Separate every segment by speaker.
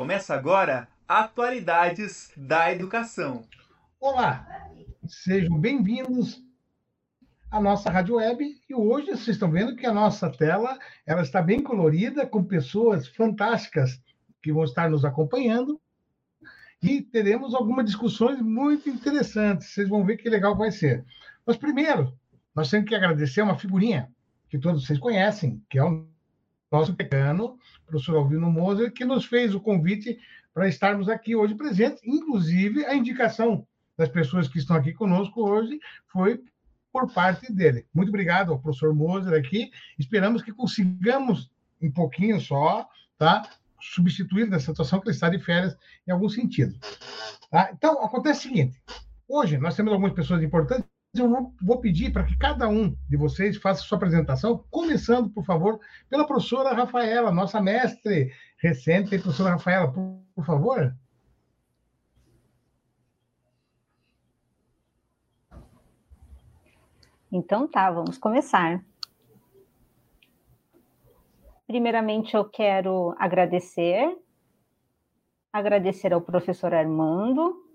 Speaker 1: Começa agora Atualidades da Educação.
Speaker 2: Olá, sejam bem-vindos à nossa rádio web e hoje vocês estão vendo que a nossa tela ela está bem colorida com pessoas fantásticas que vão estar nos acompanhando e teremos algumas discussões muito interessantes. Vocês vão ver que legal vai ser. Mas primeiro, nós temos que agradecer uma figurinha que todos vocês conhecem, que é o nosso decano, professor Alvino Moser, que nos fez o convite para estarmos aqui hoje presentes. Inclusive, a indicação das pessoas que estão aqui conosco hoje foi por parte dele. Muito obrigado ao professor Moser aqui. Esperamos que consigamos, um pouquinho só, tá? substituir nessa situação que ele está de férias em algum sentido. Tá? Então, acontece o seguinte: hoje nós temos algumas pessoas importantes. Eu vou pedir para que cada um de vocês faça sua apresentação, começando, por favor, pela professora Rafaela, nossa mestre recente. Professora Rafaela, por, por favor.
Speaker 3: Então tá, vamos começar. Primeiramente, eu quero agradecer, agradecer ao professor Armando,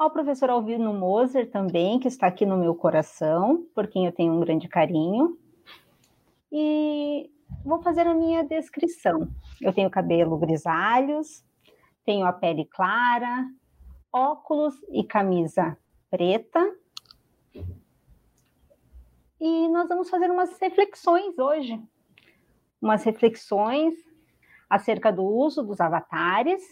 Speaker 3: ao professor Alvino Moser também, que está aqui no meu coração, por quem eu tenho um grande carinho. E vou fazer a minha descrição. Eu tenho cabelo grisalhos, tenho a pele clara, óculos e camisa preta. E nós vamos fazer umas reflexões hoje umas reflexões acerca do uso dos avatares,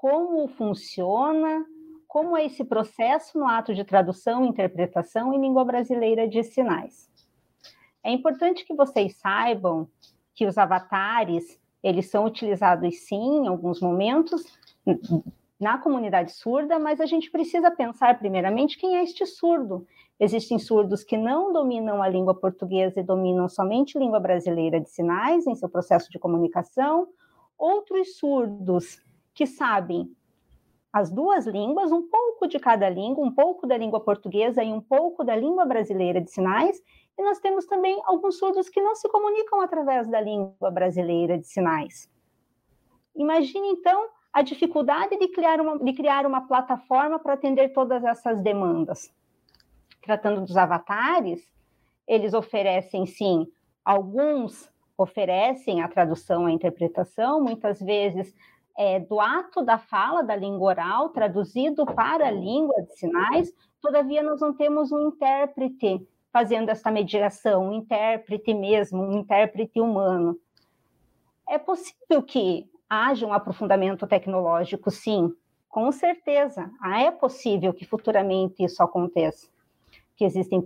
Speaker 3: como funciona, como é esse processo no ato de tradução interpretação em língua brasileira de sinais. É importante que vocês saibam que os avatares, eles são utilizados sim em alguns momentos na comunidade surda, mas a gente precisa pensar primeiramente quem é este surdo Existem surdos que não dominam a língua portuguesa e dominam somente língua brasileira de sinais em seu processo de comunicação, outros surdos que sabem as duas línguas, um pouco de cada língua, um pouco da língua portuguesa e um pouco da língua brasileira de sinais, e nós temos também alguns surdos que não se comunicam através da língua brasileira de sinais. Imagine então a dificuldade de criar uma, de criar uma plataforma para atender todas essas demandas tratando dos avatares, eles oferecem sim, alguns oferecem a tradução, a interpretação, muitas vezes é, do ato da fala da língua oral traduzido para a língua de sinais, todavia nós não temos um intérprete fazendo essa mediação, um intérprete mesmo, um intérprete humano. É possível que haja um aprofundamento tecnológico, sim, com certeza. É possível que futuramente isso aconteça que existem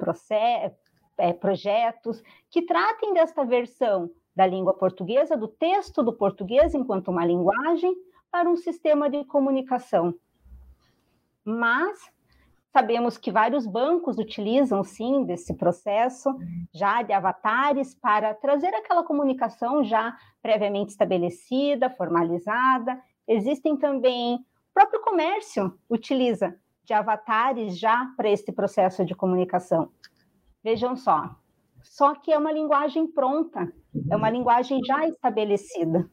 Speaker 3: é, projetos que tratem desta versão da língua portuguesa, do texto do português enquanto uma linguagem, para um sistema de comunicação. Mas sabemos que vários bancos utilizam, sim, desse processo já de avatares para trazer aquela comunicação já previamente estabelecida, formalizada. Existem também, o próprio comércio utiliza de avatares já para esse processo de comunicação. Vejam só, só que é uma linguagem pronta, é uma linguagem já estabelecida,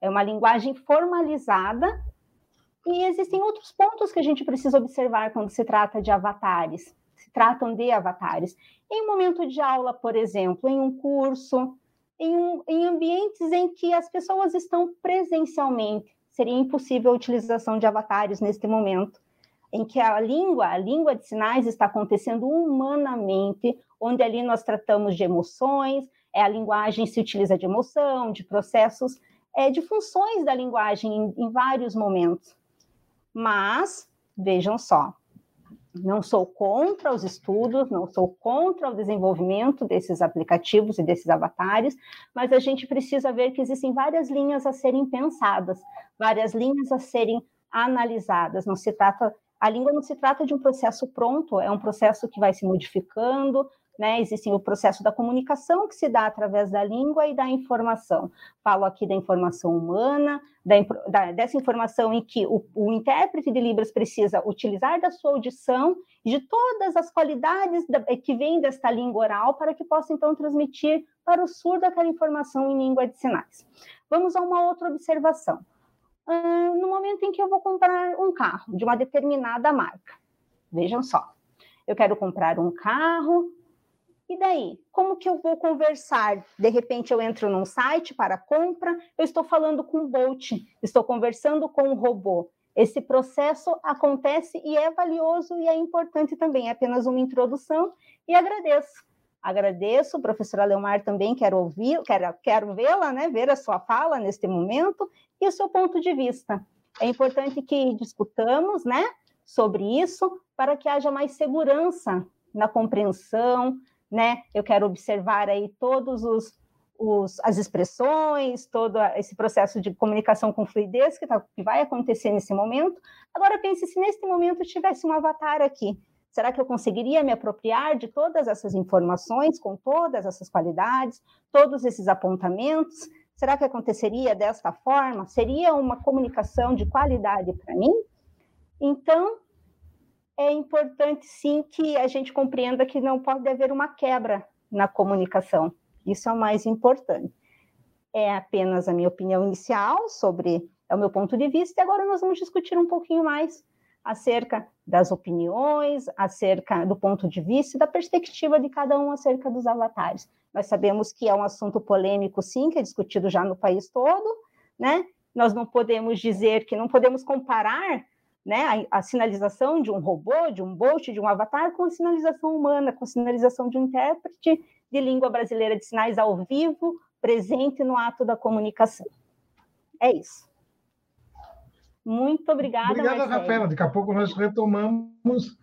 Speaker 3: é uma linguagem formalizada e existem outros pontos que a gente precisa observar quando se trata de avatares, se tratam de avatares. Em um momento de aula, por exemplo, em um curso, em, um, em ambientes em que as pessoas estão presencialmente, seria impossível a utilização de avatares neste momento em que a língua, a língua de sinais está acontecendo humanamente, onde ali nós tratamos de emoções, é a linguagem se utiliza de emoção, de processos, é, de funções da linguagem em, em vários momentos. Mas, vejam só, não sou contra os estudos, não sou contra o desenvolvimento desses aplicativos e desses avatares, mas a gente precisa ver que existem várias linhas a serem pensadas, várias linhas a serem analisadas. Não se trata a língua não se trata de um processo pronto, é um processo que vai se modificando, né? Existe o processo da comunicação que se dá através da língua e da informação. Falo aqui da informação humana, da, da, dessa informação em que o, o, intérprete de Libras precisa utilizar da sua audição e de todas as qualidades da, que vêm desta língua oral para que possa então transmitir para o surdo aquela informação em língua de sinais. Vamos a uma outra observação. No momento em que eu vou comprar um carro de uma determinada marca, vejam só, eu quero comprar um carro, e daí? Como que eu vou conversar? De repente eu entro num site para compra, eu estou falando com o Bolt, estou conversando com o robô. Esse processo acontece e é valioso e é importante também, é apenas uma introdução e agradeço. Agradeço, professora Leomar também quero ouvir, quero, quero vê-la, né, ver a sua fala neste momento e o seu ponto de vista. É importante que discutamos, né, sobre isso para que haja mais segurança na compreensão, né? Eu quero observar aí todos os os, as expressões, todo esse processo de comunicação com fluidez que, tá, que vai acontecer nesse momento. Agora pense se nesse momento tivesse um avatar aqui. Será que eu conseguiria me apropriar de todas essas informações, com todas essas qualidades, todos esses apontamentos? Será que aconteceria desta forma? Seria uma comunicação de qualidade para mim? Então, é importante sim que a gente compreenda que não pode haver uma quebra na comunicação. Isso é o mais importante. É apenas a minha opinião inicial sobre é o meu ponto de vista, e agora nós vamos discutir um pouquinho mais acerca das opiniões, acerca do ponto de vista e da perspectiva de cada um acerca dos avatares. Nós sabemos que é um assunto polêmico, sim, que é discutido já no país todo, né? Nós não podemos dizer que não podemos comparar né, a, a, sinalização de um robô, de um bot, de um avatar com a sinalização humana, com a sinalização de um intérprete de língua brasileira de sinais ao vivo, presente no ato da comunicação. É isso. Muito obrigada.
Speaker 2: Obrigada, Marcelo. Rafaela. Daqui a pouco nós retomamos.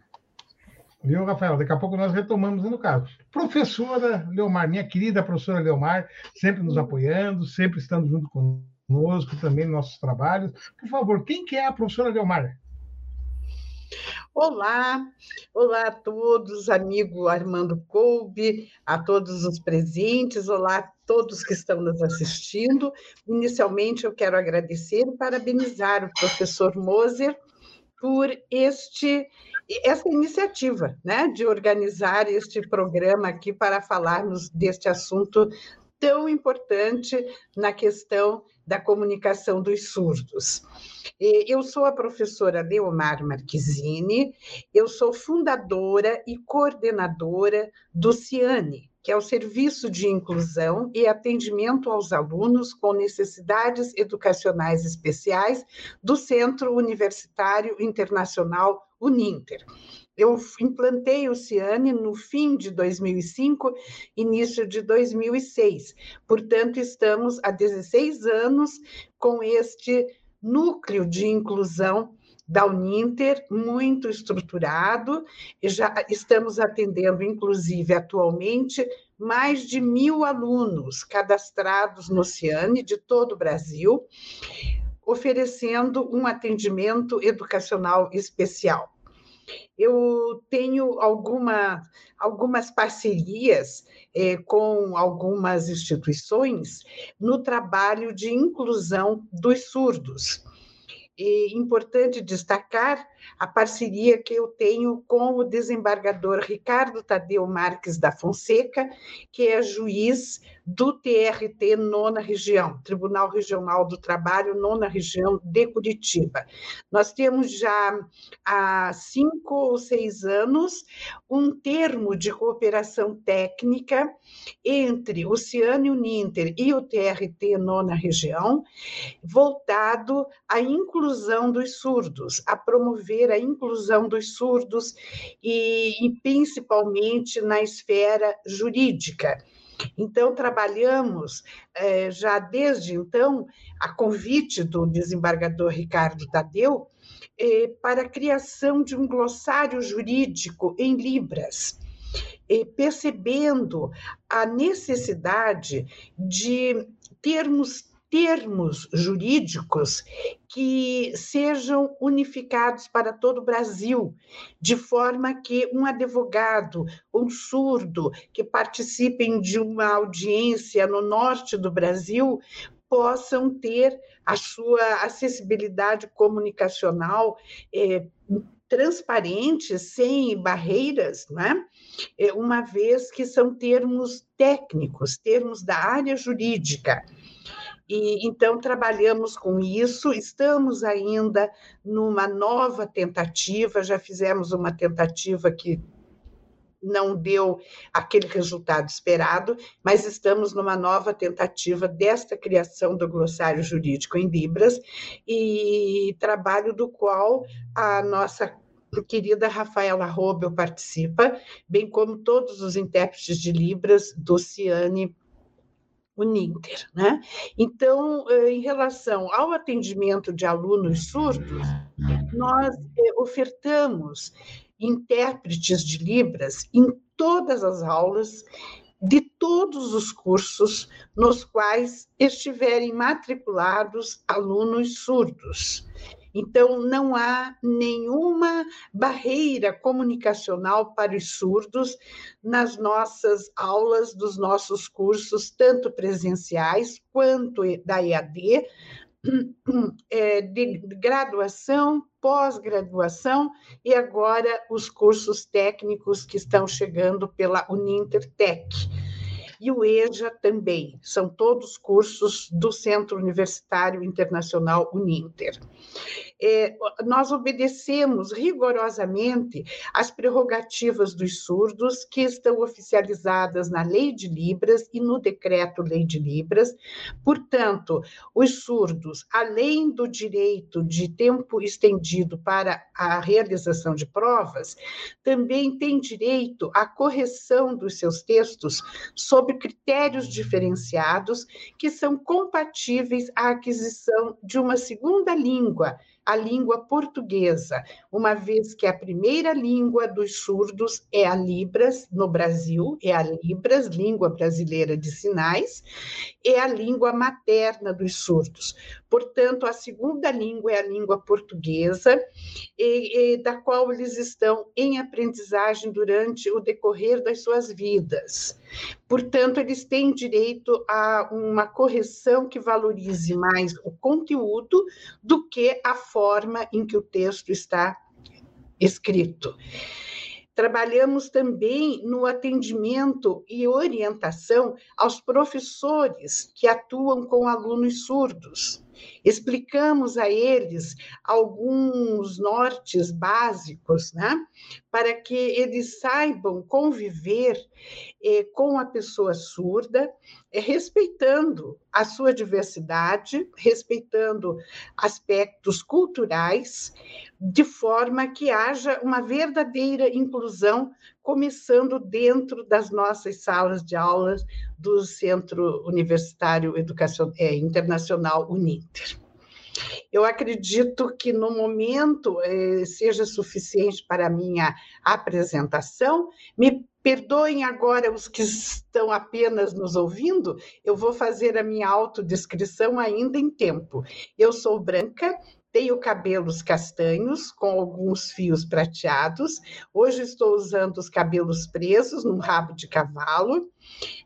Speaker 2: Viu, Rafaela? Daqui a pouco nós retomamos no caso. Professora Leomar, minha querida professora Leomar, sempre nos apoiando, sempre estando junto conosco também nos nossos trabalhos. Por favor, quem que é a professora Leomar?
Speaker 4: Olá, olá a todos, amigo Armando Coube, a todos os presentes, olá a todos que estão nos assistindo. Inicialmente, eu quero agradecer e parabenizar o professor Moser por este essa iniciativa, né, de organizar este programa aqui para falarmos deste assunto tão importante na questão da comunicação dos surdos. Eu sou a professora Leomar Marquezine, eu sou fundadora e coordenadora do CIANE, que é o Serviço de Inclusão e Atendimento aos Alunos com Necessidades Educacionais Especiais do Centro Universitário Internacional Uninter. Eu implantei o Ciane no fim de 2005, início de 2006. Portanto, estamos há 16 anos com este núcleo de inclusão da Uninter muito estruturado e já estamos atendendo, inclusive, atualmente, mais de mil alunos cadastrados no Ciane de todo o Brasil, oferecendo um atendimento educacional especial. Eu tenho alguma, algumas parcerias eh, com algumas instituições no trabalho de inclusão dos surdos. E importante destacar a parceria que eu tenho com o desembargador Ricardo Tadeu Marques da Fonseca, que é juiz do TRT Nona Região, Tribunal Regional do Trabalho, Nona Região de Curitiba. Nós temos já há cinco ou seis anos um termo de cooperação técnica entre o Ciane Ninter e o TRT Nona Região, voltado à inclusão dos surdos, a promover a inclusão dos surdos e, e principalmente na esfera jurídica. Então, trabalhamos eh, já desde então, a convite do desembargador Ricardo Tadeu, eh, para a criação de um glossário jurídico em Libras, eh, percebendo a necessidade de termos termos jurídicos que sejam unificados para todo o Brasil, de forma que um advogado, um surdo que participem de uma audiência no norte do Brasil possam ter a sua acessibilidade comunicacional é, transparentes, sem barreiras, né? uma vez que são termos técnicos, termos da área jurídica. E então trabalhamos com isso, estamos ainda numa nova tentativa, já fizemos uma tentativa que não deu aquele resultado esperado, mas estamos numa nova tentativa desta criação do glossário jurídico em Libras e trabalho do qual a nossa querida Rafaela Robel participa, bem como todos os intérpretes de Libras do Ciane Uninter, né? Então, eh, em relação ao atendimento de alunos surdos, nós eh, ofertamos intérpretes de Libras em todas as aulas de todos os cursos nos quais estiverem matriculados alunos surdos. Então, não há nenhuma barreira comunicacional para os surdos nas nossas aulas dos nossos cursos, tanto presenciais quanto da EAD, é, de graduação, pós-graduação e agora os cursos técnicos que estão chegando pela Unintertech. E o EJA também, são todos cursos do Centro Universitário Internacional Uninter é, nós obedecemos rigorosamente às prerrogativas dos surdos, que estão oficializadas na Lei de Libras e no Decreto Lei de Libras. Portanto, os surdos, além do direito de tempo estendido para a realização de provas, também têm direito à correção dos seus textos sob critérios diferenciados que são compatíveis à aquisição de uma segunda língua a língua portuguesa, uma vez que a primeira língua dos surdos é a Libras no Brasil, é a Libras, língua brasileira de sinais, é a língua materna dos surdos. Portanto, a segunda língua é a língua portuguesa, e, e, da qual eles estão em aprendizagem durante o decorrer das suas vidas. Portanto, eles têm direito a uma correção que valorize mais o conteúdo do que a forma em que o texto está escrito. Trabalhamos também no atendimento e orientação aos professores que atuam com alunos surdos. Explicamos a eles alguns nortes básicos, né, para que eles saibam conviver eh, com a pessoa surda, eh, respeitando a sua diversidade, respeitando aspectos culturais, de forma que haja uma verdadeira inclusão, começando dentro das nossas salas de aulas do Centro Universitário Educação, é, Internacional Uninter. Eu acredito que no momento eh, seja suficiente para a minha apresentação. Me perdoem agora os que estão apenas nos ouvindo, eu vou fazer a minha autodescrição ainda em tempo. Eu sou branca, tenho cabelos castanhos com alguns fios prateados. Hoje estou usando os cabelos presos num rabo de cavalo.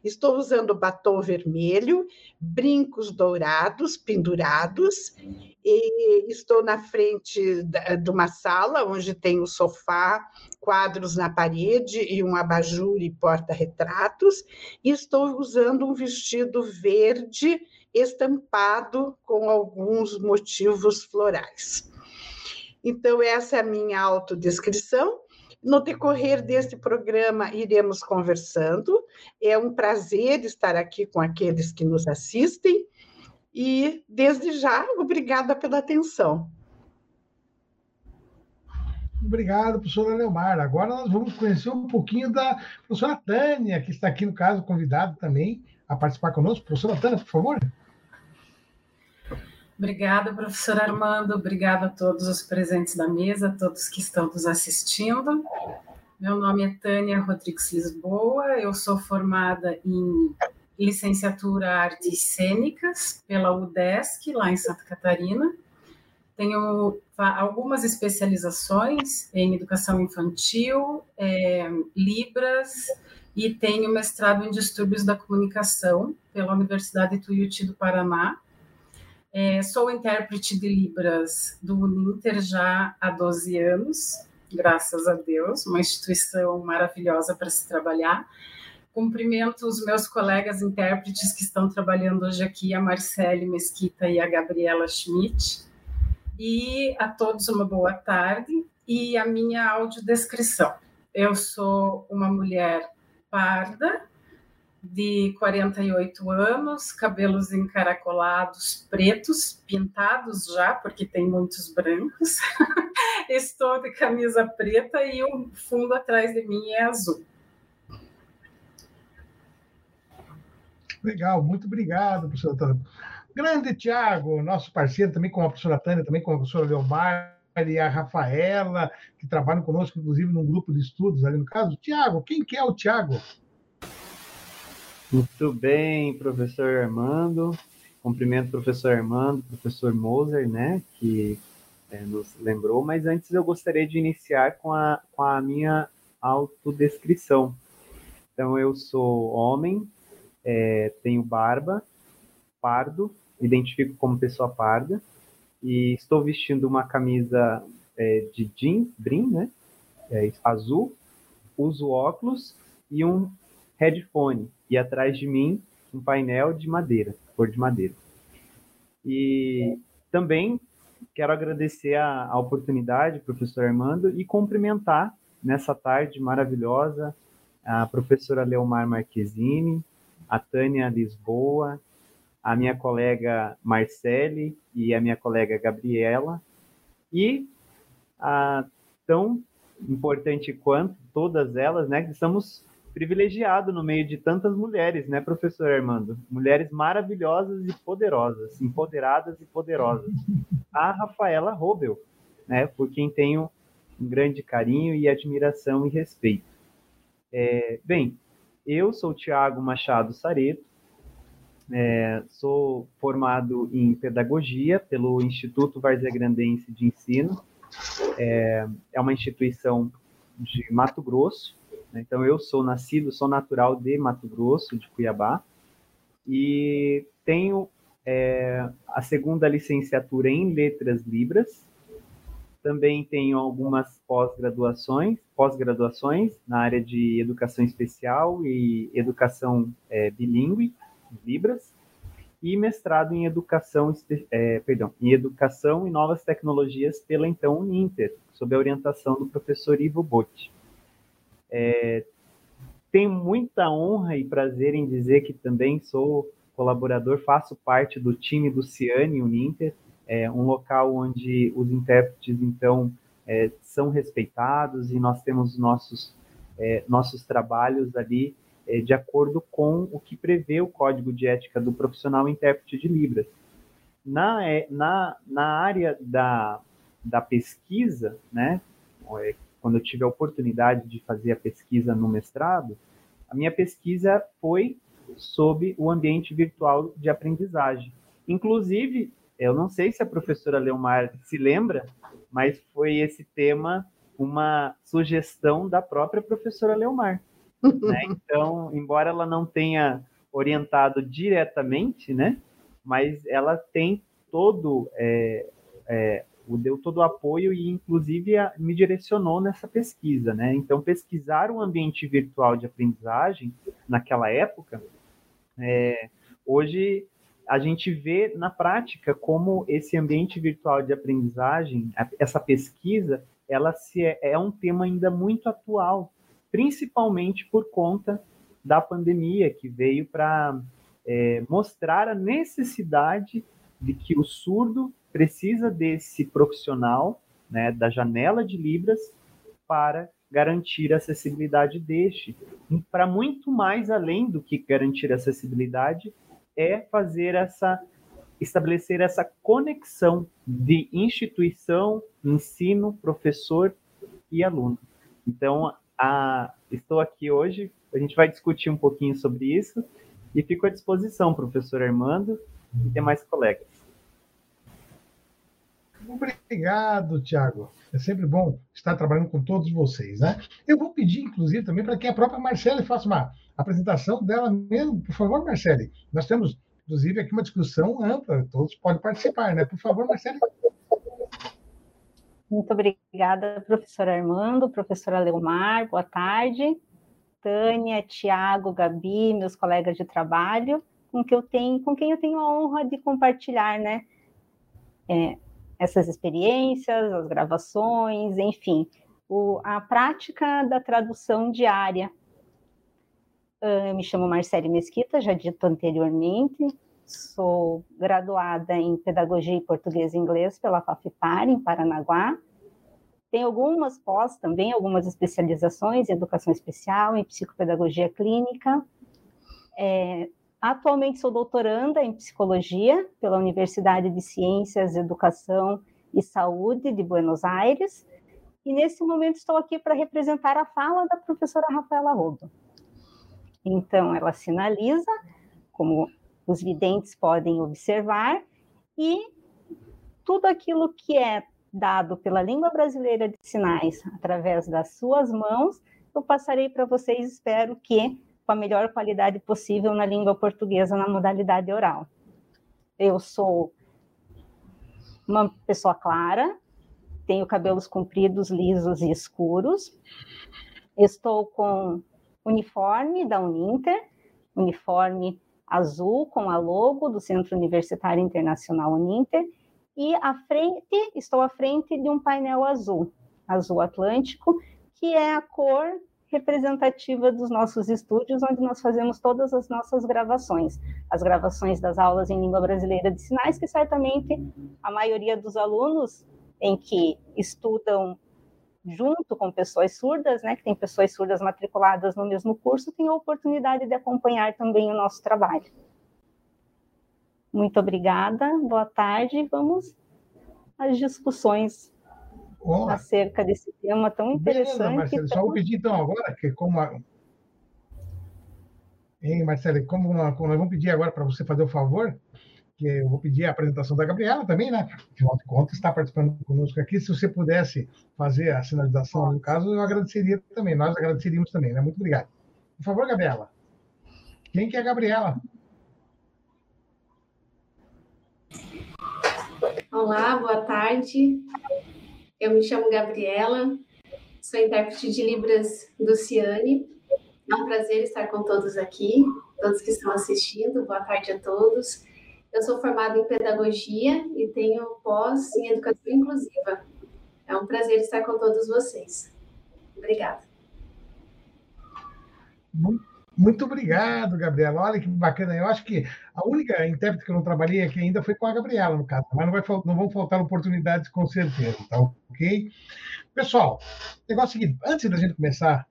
Speaker 4: Estou usando batom vermelho, brincos dourados pendurados. E estou na frente de uma sala onde tem um sofá, quadros na parede e um abajur e porta-retratos. E estou usando um vestido verde estampado com alguns motivos florais. Então, essa é a minha autodescrição. No decorrer deste programa, iremos conversando. É um prazer estar aqui com aqueles que nos assistem. E, desde já, obrigada pela atenção.
Speaker 2: Obrigado, professora Leomar. Agora nós vamos conhecer um pouquinho da professora Tânia, que está aqui, no caso, convidada também a participar conosco. Professora Tânia, por favor.
Speaker 5: Obrigada, professor Armando. Obrigada a todos os presentes da mesa, a todos que estão nos assistindo. Meu nome é Tânia Rodrigues Lisboa, eu sou formada em licenciatura Artes Cênicas pela UDESC, lá em Santa Catarina. Tenho algumas especializações em educação infantil, é, Libras, e tenho mestrado em distúrbios da comunicação pela Universidade Tuiuti do Paraná é, sou intérprete de Libras do Uninter já há 12 anos. graças a Deus, uma instituição maravilhosa para se trabalhar. Cumprimento os meus colegas intérpretes que estão trabalhando hoje aqui, a Marcele Mesquita e a Gabriela Schmidt. E a todos uma boa tarde e a minha audiodescrição. Eu sou uma mulher parda, de 48 anos, cabelos encaracolados, pretos, pintados já, porque tem muitos brancos. Estou de camisa preta e o fundo atrás de mim é azul.
Speaker 2: Legal, muito obrigado, professora Tânia. Grande Tiago, nosso parceiro também com a professora Tânia, também com a professora Leomar e a Rafaela, que trabalham conosco, inclusive, num grupo de estudos ali no caso. Tiago, quem que é o Tiago?
Speaker 6: Muito bem, professor Armando. Cumprimento o professor Armando, professor Moser, né, que é, nos lembrou, mas antes eu gostaria de iniciar com a, com a minha autodescrição. Então, eu sou homem, é, tenho barba, pardo, identifico como pessoa parda, e estou vestindo uma camisa é, de jeans, brim, né, é, azul, uso óculos e um headphone e atrás de mim um painel de madeira, cor de madeira. E também quero agradecer a, a oportunidade, professor Armando, e cumprimentar nessa tarde maravilhosa a professora Leomar Marquezine, a Tânia Lisboa, a minha colega Marcele e a minha colega Gabriela, e a tão importante quanto todas elas, né, que estamos privilegiado no meio de tantas mulheres, né, professor Armando? Mulheres maravilhosas e poderosas, empoderadas e poderosas. A Rafaela Robel, né, por quem tenho um grande carinho e admiração e respeito. É, bem, eu sou Tiago Machado Sareto, é, sou formado em pedagogia pelo Instituto Várzea Grandense de Ensino. É, é uma instituição de Mato Grosso, né? Então, eu sou nascido, sou natural de Mato Grosso, de Cuiabá, e tenho é, a segunda licenciatura em Letras Libras. Também tenho algumas pós-graduações, pós-graduações na área de educação especial e educação é, bilíngue, Libras, e mestrado em educação, é, perdão, em educação e novas tecnologias pela então Uninter, sob a orientação do professor Ivo Botti. É, tenho muita honra e prazer em dizer que também sou colaborador, faço parte do time do Ciane Uninter, é um local onde os intérpretes, então, é, são respeitados e nós temos nossos, é, nossos trabalhos ali é, de acordo com o que prevê o Código de Ética do Profissional Intérprete de Libras. Na, é, na, na área da, da pesquisa, né, é, quando eu tive a oportunidade de fazer a pesquisa no mestrado, a minha pesquisa foi sobre o ambiente virtual de aprendizagem. Inclusive, eu não sei se a professora Leomar se lembra, mas foi esse tema uma sugestão da própria professora Leomar. Né? Então, embora ela não tenha orientado diretamente, né, mas ela tem todo é, é, deu todo o apoio e, inclusive, a, me direcionou nessa pesquisa, né? Então, pesquisar o ambiente virtual de aprendizagem naquela época, é, hoje a gente vê na prática como esse ambiente virtual de aprendizagem, essa pesquisa, ela se é, é um tema ainda muito atual, principalmente por conta da pandemia que veio para é, mostrar a necessidade de que o surdo precisa desse profissional, né, da janela de Libras, para garantir a acessibilidade deste. Para muito mais além do que garantir acessibilidade, é fazer essa estabelecer essa conexão de instituição, ensino, professor e aluno. Então, a, estou aqui hoje, a gente vai discutir um pouquinho sobre isso e fico à disposição, professor Armando e demais colegas.
Speaker 2: Obrigado, Tiago. É sempre bom estar trabalhando com todos vocês, né? Eu vou pedir, inclusive, também para que a própria Marcele faça uma apresentação dela mesmo. Por favor, Marcele. Nós temos, inclusive, aqui uma discussão ampla, todos podem participar, né? Por favor, Marcele.
Speaker 3: Muito obrigada, professor Armando, professora Leomar, boa tarde. Tânia, Tiago, Gabi, meus colegas de trabalho, com, que eu tenho, com quem eu tenho a honra de compartilhar né, é, essas experiências, as gravações, enfim, o, a prática da tradução diária. Eu me chamo Marcele Mesquita, já dito anteriormente, sou graduada em Pedagogia em Português e Inglês pela FAFIPAR, em Paranaguá. Tenho algumas pós também, algumas especializações em Educação Especial, em Psicopedagogia Clínica. É, atualmente sou doutoranda em Psicologia pela Universidade de Ciências, Educação e Saúde de Buenos Aires. E nesse momento estou aqui para representar a fala da professora Rafaela Rodo. Então, ela sinaliza, como os videntes podem observar, e tudo aquilo que é dado pela língua brasileira de sinais através das suas mãos, eu passarei para vocês, espero que com a melhor qualidade possível na língua portuguesa na modalidade oral. Eu sou uma pessoa clara, tenho cabelos compridos, lisos e escuros. Estou com uniforme da Uninter, uniforme azul com a logo do Centro Universitário Internacional Uninter, e à frente, estou à frente de um painel azul, azul atlântico, que é a cor representativa dos nossos estúdios, onde nós fazemos todas as nossas gravações. As gravações das aulas em língua brasileira de sinais, que certamente a maioria dos alunos em que estudam junto com pessoas surdas, né, que tem pessoas surdas matriculadas no mesmo curso, tem a oportunidade de acompanhar também o nosso trabalho. Muito obrigada, boa tarde, vamos às discussões Olá. acerca desse tema tão interessante. Beleza,
Speaker 2: Marcelo, tão... só vou pedir então agora que como a... Hein, Marcelo, como, como nós vamos pedir agora para você fazer o favor que eu vou pedir a apresentação da Gabriela também, né? Afinal de contas, está participando conosco aqui. Se você pudesse fazer a sinalização, no caso, eu agradeceria também. Nós agradeceríamos também, né? Muito obrigado. Por favor, Gabriela. Quem que é a Gabriela?
Speaker 7: Olá, boa tarde. Eu me chamo Gabriela, sou intérprete de Libras do Ciane. É um prazer estar com todos aqui, todos que estão assistindo. Boa tarde a todos. Eu sou formada em pedagogia e tenho pós em educação inclusiva. É um prazer estar com todos vocês. Obrigada.
Speaker 2: Muito obrigado, Gabriela. Olha que bacana. Eu acho que a única intérprete que eu não trabalhei aqui ainda foi com a Gabriela, no caso, mas não, vai, não vão faltar oportunidades com certeza, tá ok? Pessoal, negócio é seguinte: antes da gente começar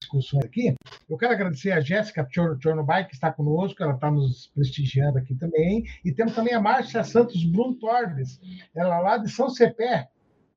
Speaker 2: discussões aqui. Eu quero agradecer a Jéssica Chornobai, que está conosco, ela está nos prestigiando aqui também. E temos também a Márcia Santos Brum Torres, ela lá de São Cepé,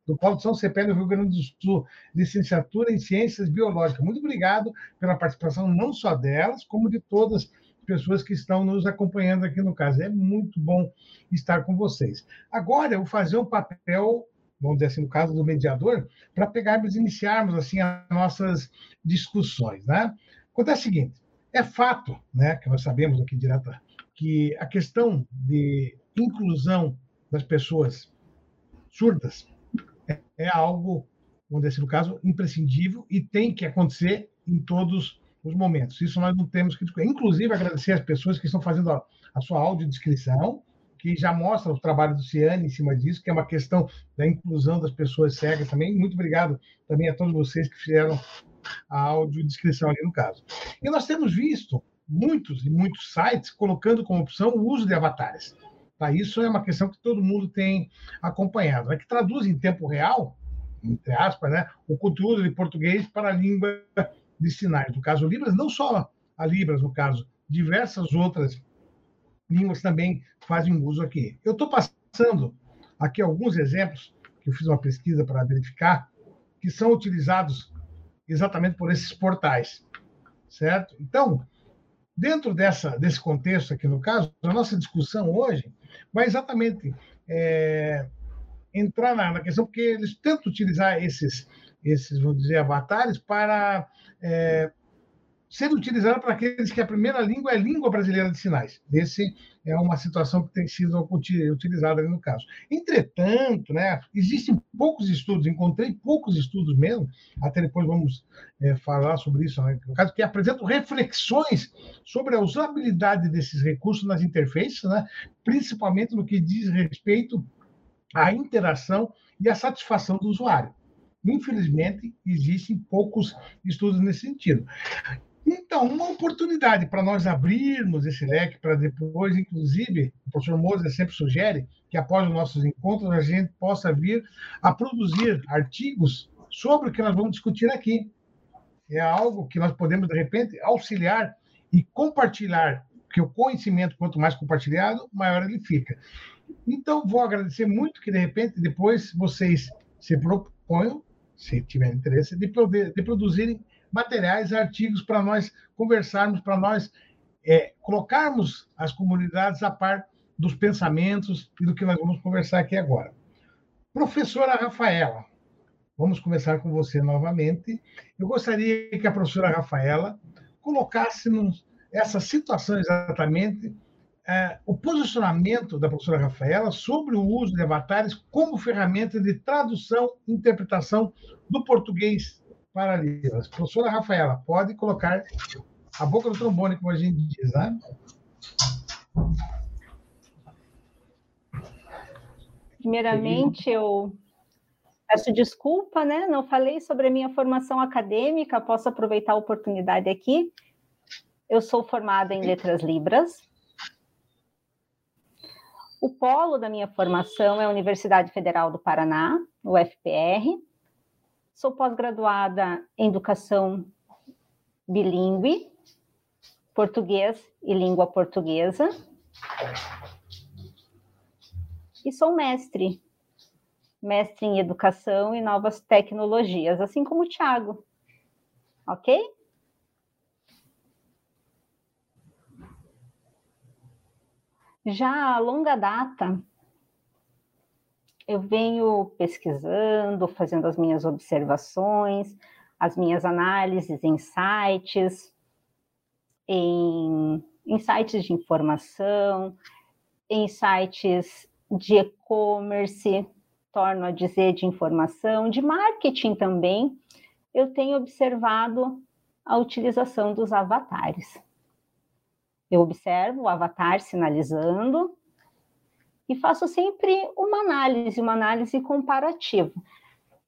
Speaker 2: do Polo de São Cepé, no Rio Grande do Sul, licenciatura em Ciências Biológicas. Muito obrigado pela participação, não só delas, como de todas as pessoas que estão nos acompanhando aqui no caso. É muito bom estar com vocês. Agora eu vou fazer um papel vamos dizer assim, no caso do mediador, para pegarmos e iniciarmos assim as nossas discussões, né? Acontece o seguinte, é fato, né, que nós sabemos aqui direto, que a questão de inclusão das pessoas surdas é, é algo, vamos dizer assim, no caso, imprescindível e tem que acontecer em todos os momentos. Isso nós não temos que discutir. Inclusive, agradecer às pessoas que estão fazendo a, a sua audiodescrição, que já mostra o trabalho do Ciane em cima disso, que é uma questão da inclusão das pessoas cegas também. Muito obrigado também a todos vocês que fizeram a audiodescrição ali no caso. E nós temos visto muitos e muitos sites colocando como opção o uso de avatares. Tá? Isso é uma questão que todo mundo tem acompanhado, né? que traduz em tempo real, entre aspas, né, o conteúdo de português para a língua de sinais. No caso Libras, não só a Libras, no caso, diversas outras línguas também fazem uso aqui. Eu estou passando aqui alguns exemplos que eu fiz uma pesquisa para verificar, que são utilizados exatamente por esses portais, certo? Então, dentro dessa, desse contexto aqui no caso, a nossa discussão hoje vai exatamente é, entrar na, questão, porque eles tentam utilizar esses, esses, vamos dizer, avatares para é, sendo utilizada para aqueles que a primeira língua é língua brasileira de sinais. Esse é uma situação que tem sido utilizada no caso. Entretanto, né, existem poucos estudos, encontrei poucos estudos mesmo, até depois vamos é, falar sobre isso, né, no caso, que apresentam reflexões sobre a usabilidade desses recursos nas interfaces, né, principalmente no que diz respeito à interação e à satisfação do usuário. Infelizmente, existem poucos estudos nesse sentido. Então, uma oportunidade para nós abrirmos esse leque para depois, inclusive, o professor Moser sempre sugere que após os nossos encontros a gente possa vir a produzir artigos sobre o que nós vamos discutir aqui. É algo que nós podemos, de repente, auxiliar e compartilhar, porque o conhecimento, quanto mais compartilhado, maior ele fica. Então, vou agradecer muito que, de repente, depois vocês se proponham, se tiverem interesse, de, poder, de produzirem materiais, artigos para nós conversarmos, para nós é, colocarmos as comunidades a par dos pensamentos e do que nós vamos conversar aqui agora. Professora Rafaela, vamos começar com você novamente. Eu gostaria que a professora Rafaela colocasse-nos essa situação exatamente, é, o posicionamento da professora Rafaela sobre o uso de avatares como ferramenta de tradução e interpretação do português para Libras. Professora Rafaela, pode colocar a boca do trombone, como a gente diz, né?
Speaker 3: Primeiramente, eu peço desculpa, né? Não falei sobre a minha formação acadêmica, posso aproveitar a oportunidade aqui. Eu sou formada em Letras Libras. O polo da minha formação é a Universidade Federal do Paraná, UFPR. Sou pós-graduada em educação bilíngue, português e língua portuguesa. E sou mestre, mestre em educação e novas tecnologias, assim como o Tiago. Ok? Já a longa data, eu venho pesquisando, fazendo as minhas observações, as minhas análises em sites, em, sites de informação, em sites de e-commerce, torno a dizer, de informação, de marketing também, eu tenho observado a utilização dos avatares. Eu observo o avatar sinalizando e faço sempre uma análise, uma análise comparativa.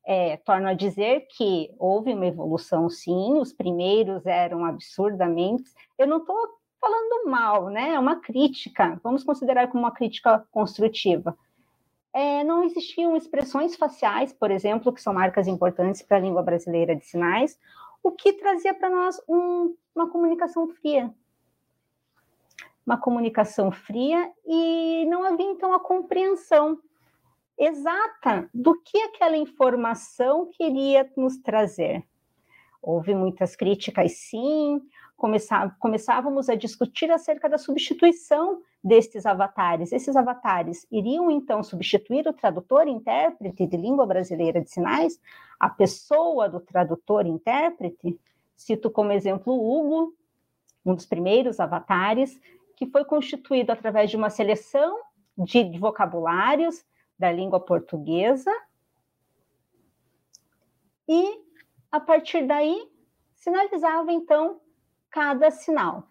Speaker 3: É, torno a dizer que houve uma evolução, sim, os primeiros eram absurdamente. Eu não estou falando mal, né? É uma crítica, vamos considerar como uma crítica construtiva. É, não existiam expressões faciais, por exemplo, que são marcas importantes para a língua brasileira de sinais, o que trazia para nós um, uma comunicação fria, uma comunicação fria e não havia então a compreensão exata do que aquela informação queria nos trazer. Houve muitas críticas, sim, começávamos a discutir acerca da substituição destes avatares. Esses avatares iriam então substituir o tradutor intérprete de língua brasileira de sinais, a pessoa do tradutor intérprete. Cito como exemplo o Hugo, um dos primeiros avatares, que foi constituído através de uma seleção de vocabulários da língua portuguesa e a partir daí sinalizava então cada sinal.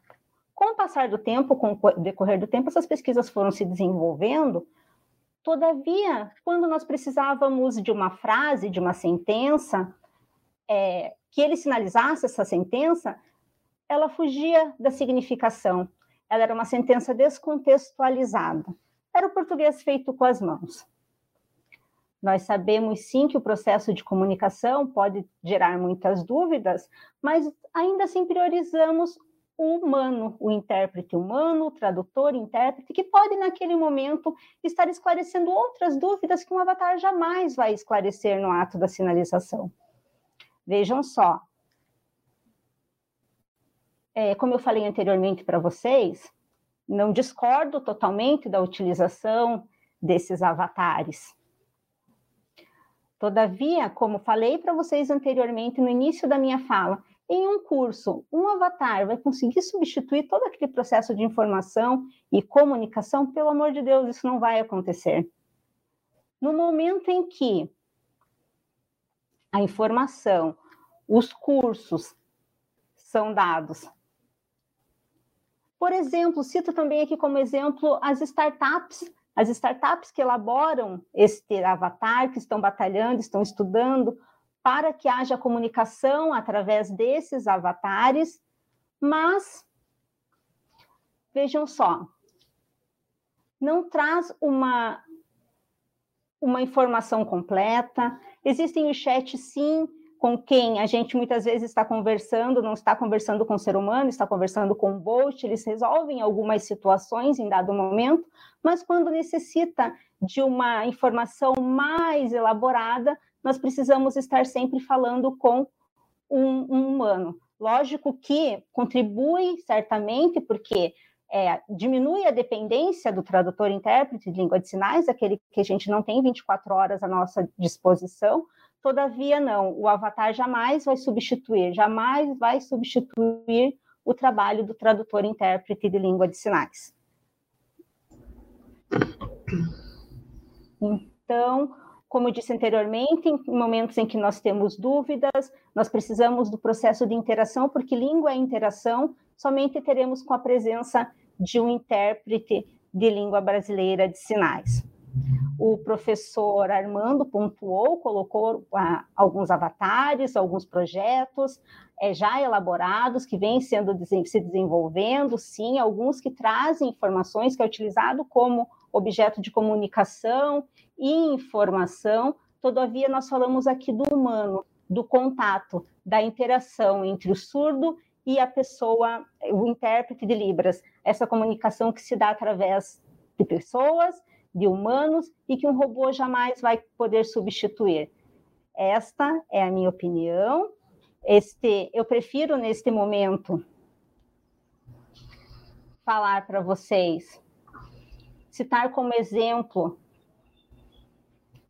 Speaker 3: Com o passar do tempo, com o decorrer do tempo, essas pesquisas foram se desenvolvendo. Todavia, quando nós precisávamos de uma frase, de uma sentença, é, que ele sinalizasse essa sentença, ela fugia da significação ela era uma sentença descontextualizada. Era o português feito com as mãos. Nós sabemos sim que o processo de comunicação pode gerar muitas dúvidas, mas ainda assim priorizamos o humano, o intérprete humano, o tradutor, intérprete, que pode naquele momento estar esclarecendo outras dúvidas que um avatar jamais vai esclarecer no ato da sinalização. Vejam só, é, como eu falei anteriormente para vocês, não discordo totalmente da utilização desses avatares. Todavia, como falei para vocês anteriormente no início da minha fala, em um curso, um avatar vai conseguir substituir todo aquele processo de informação e comunicação? Pelo amor de Deus, isso não vai acontecer. No momento em que a informação, os cursos são dados. Por exemplo, cito também aqui como exemplo as startups, as startups que elaboram este avatar, que estão batalhando, estão estudando para que haja comunicação através desses avatares, mas vejam só, não traz uma uma informação completa. Existem os chats, sim, com quem a gente muitas vezes está conversando, não está conversando com o ser humano, está conversando com o bot, eles resolvem algumas situações em dado momento, mas quando necessita de uma informação mais elaborada, nós precisamos estar sempre falando com um, um humano. Lógico que contribui certamente, porque é, diminui a dependência do tradutor-intérprete de língua de sinais, aquele que a gente não tem 24 horas à nossa disposição, todavia não, o avatar jamais vai substituir, jamais vai substituir o trabalho do tradutor-intérprete de língua de sinais. Então, como eu disse anteriormente, em momentos em que nós temos dúvidas, nós precisamos do processo de interação, porque língua é interação, somente teremos com a presença de um intérprete de língua brasileira de sinais. O professor Armando pontuou, colocou ah, alguns avatares, alguns projetos é, já elaborados que vêm sendo se desenvolvendo, sim, alguns que trazem informações que é utilizado como objeto de comunicação e informação, todavia nós falamos aqui do humano, do contato, da interação entre o surdo e a pessoa, o intérprete de Libras, essa comunicação que se dá através de pessoas, de humanos e que um robô jamais vai poder substituir. Esta é a minha opinião. Este, eu prefiro neste momento falar para vocês, citar como exemplo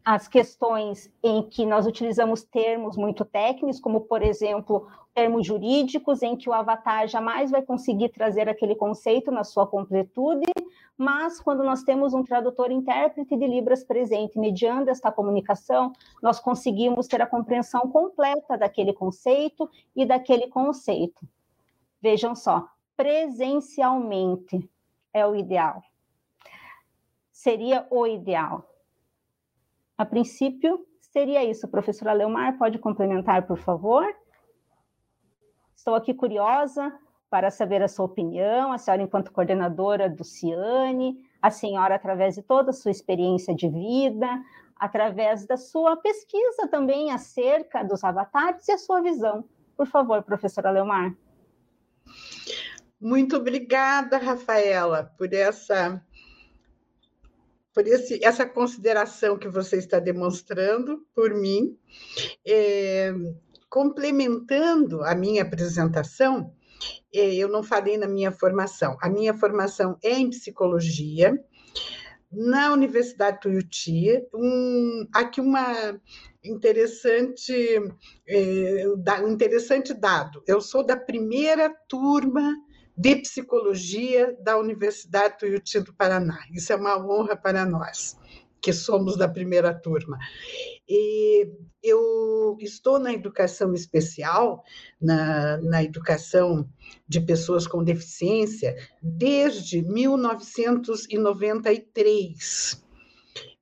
Speaker 3: as questões em que nós utilizamos termos muito técnicos, como, por exemplo, termos jurídicos, em que o avatar jamais vai conseguir trazer aquele conceito na sua completude, mas quando nós temos um tradutor-intérprete de Libras presente, mediando esta comunicação, nós conseguimos ter a compreensão completa daquele conceito e daquele conceito. Vejam só, presencialmente é o ideal. Seria o ideal a princípio, seria isso. Professora Leomar, pode complementar, por favor? Estou aqui curiosa para saber a sua opinião, a senhora enquanto coordenadora do CIANE, a senhora através de toda a sua experiência de vida, através da sua pesquisa também acerca dos avatares e a sua visão. Por favor, professora Leomar.
Speaker 4: Muito obrigada, Rafaela, por essa por esse, essa consideração que você está demonstrando por mim. É, complementando a minha apresentação, é, eu não falei na minha formação. A minha formação é em psicologia, na Universidade Tuiuti. Um, aqui uma interessante, é, um interessante dado. Eu sou da primeira turma de Psicologia da Universidade Tuiuti do Paraná. Isso é uma honra para nós, que somos da primeira turma. E eu estou na educação especial, na, na educação de pessoas com deficiência, desde 1993,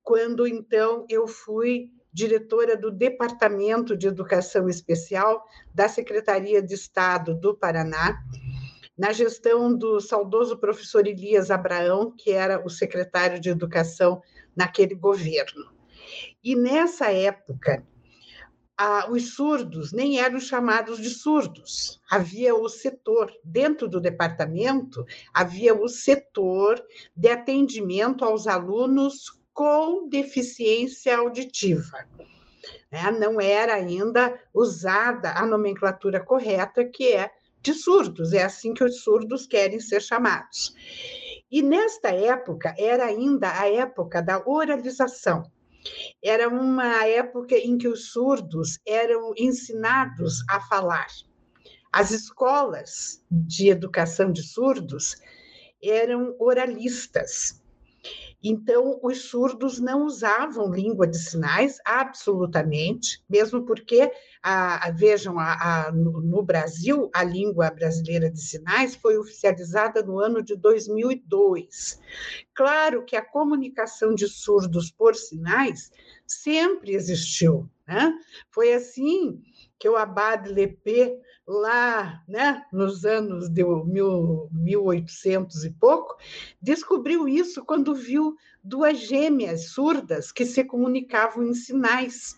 Speaker 4: quando então eu fui diretora do Departamento de Educação Especial da Secretaria de Estado do Paraná na gestão do saudoso professor Elias Abraão, que era o secretário de Educação naquele governo. E nessa época, os surdos nem eram chamados de surdos. Havia o setor, dentro do departamento, havia o setor de atendimento aos alunos com deficiência auditiva. Né? Não era ainda usada a nomenclatura correta, que é de surdos, é assim que os surdos querem ser chamados. E nesta época, era ainda a época da oralização. Era uma época em que os surdos eram ensinados a falar. As escolas de educação de surdos eram oralistas. Então, os surdos não usavam língua de sinais absolutamente, mesmo porque, a, a, vejam, a, no, no, Brasil, a língua brasileira de sinais foi oficializada no ano de 2002. Claro que a comunicação de surdos por sinais sempre existiu. Né? Foi assim que o Abad Lepé lá né, nos anos de mil, 1800 e pouco, descobriu isso quando viu duas gêmeas surdas que se comunicavam em sinais.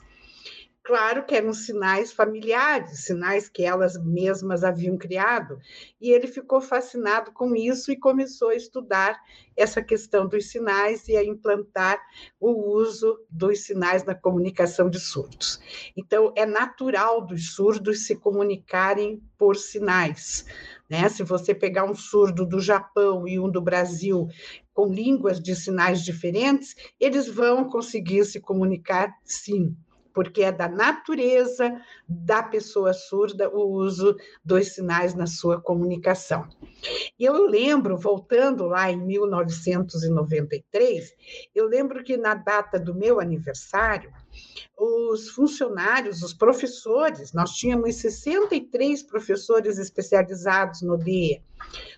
Speaker 4: Claro que eram sinais familiares, sinais que elas mesmas haviam criado, e ele ficou fascinado com isso e começou a estudar essa questão dos sinais e a implantar o uso dos sinais na comunicação de surdos. Então, é natural dos surdos se comunicarem por sinais. Né? Se você pegar um surdo do Japão e um do Brasil com línguas de sinais diferentes, eles vão conseguir se comunicar sim porque é da natureza da pessoa surda o uso dos sinais na sua comunicação. Eu lembro, voltando lá em 1993, eu lembro que na data do meu aniversário, os funcionários, os professores, nós tínhamos 63 professores especializados no DIA.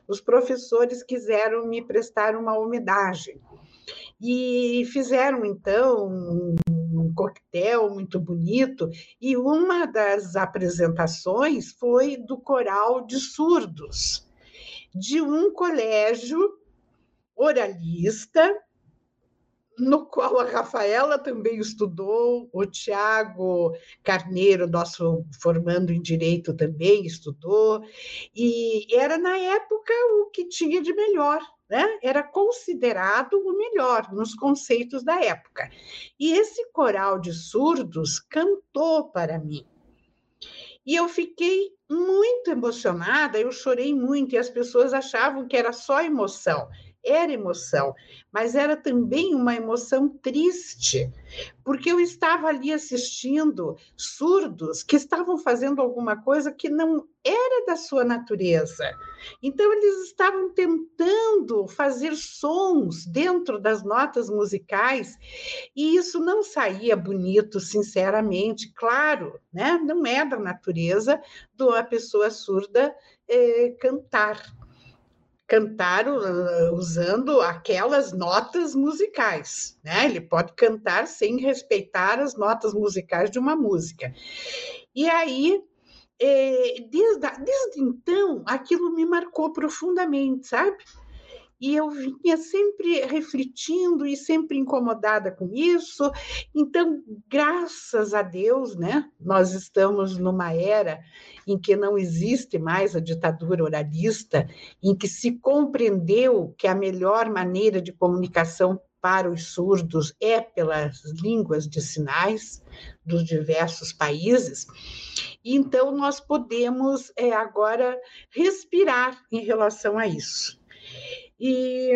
Speaker 4: Os professores quiseram me prestar uma homenagem e fizeram então um coquetel muito bonito, e uma das apresentações foi do coral de surdos, de um colégio oralista, no qual a Rafaela também estudou, o Tiago Carneiro, nosso formando em Direito, também estudou, e era, na época, o que tinha de melhor né, era considerado o melhor nos conceitos da época. E esse coral de surdos cantou para mim. E eu fiquei muito emocionada, eu chorei muito, e as pessoas achavam que era só emoção era emoção, mas era também uma emoção triste, porque eu estava ali assistindo surdos que estavam fazendo alguma coisa que não era da sua natureza. Então, eles estavam tentando fazer sons dentro das notas musicais, e isso não saía bonito, sinceramente, claro, né? não é da natureza de uma pessoa surda eh, cantar cantar usando aquelas notas musicais, né? Ele pode cantar sem respeitar as notas musicais de uma música. E aí, é, desde, desde então, aquilo me marcou profundamente, sabe? E eu vinha sempre refletindo e sempre incomodada com isso. Então, graças a Deus, né, nós estamos numa era em que não existe mais a ditadura oralista, em que se compreendeu que a melhor maneira de comunicação para os surdos é pelas línguas de sinais dos diversos países. Então, nós podemos é, agora respirar em relação a isso. E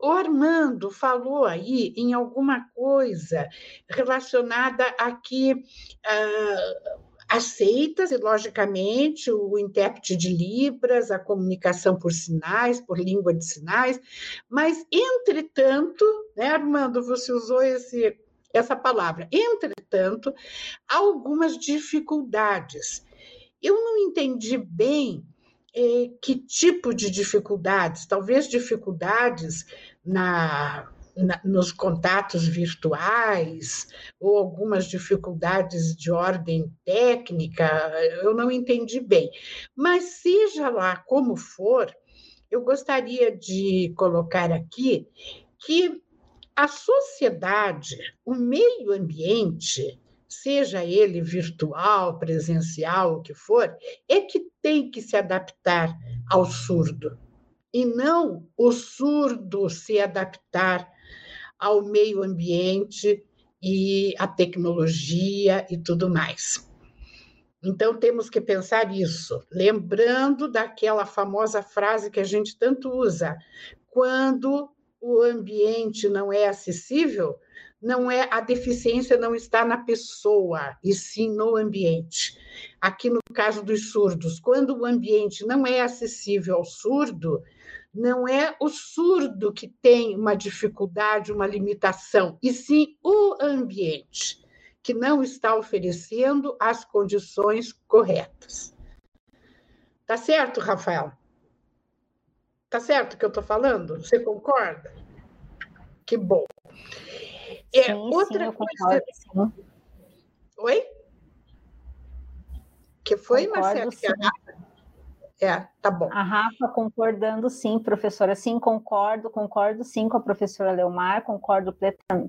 Speaker 4: o Armando falou aí em alguma coisa relacionada a que uh, aceita-se, logicamente, o intérprete de Libras, a comunicação por sinais, por língua de sinais, mas, entretanto, né, Armando, você usou esse, essa palavra, entretanto, há algumas dificuldades. Eu não entendi bem que tipo de dificuldades? Talvez dificuldades na, na, nos contatos virtuais, ou algumas dificuldades de ordem técnica, eu não entendi bem. Mas, seja lá como for, eu gostaria de colocar aqui que a sociedade, o meio ambiente, seja ele virtual, presencial, o que for, é que tem que se adaptar ao surdo, e não o surdo se adaptar ao meio ambiente e à tecnologia e tudo mais. Então, temos que pensar isso, lembrando daquela famosa frase que a gente tanto usa: quando o ambiente não é acessível, não é a deficiência não está na pessoa, e sim no ambiente. Aqui no caso dos surdos, quando o ambiente não é acessível ao surdo, não é o surdo que tem uma dificuldade, uma limitação, e sim o ambiente que não está oferecendo as condições corretas. Tá certo, Rafael? Tá certo o que eu estou falando? Você concorda? Que bom.
Speaker 3: É, sim, outra sim, coisa. Concordo,
Speaker 4: Oi? Que foi, concordo, Marcelo? É, tá bom.
Speaker 3: A Rafa concordando, sim, professora, sim, concordo, concordo sim com a professora Leomar, concordo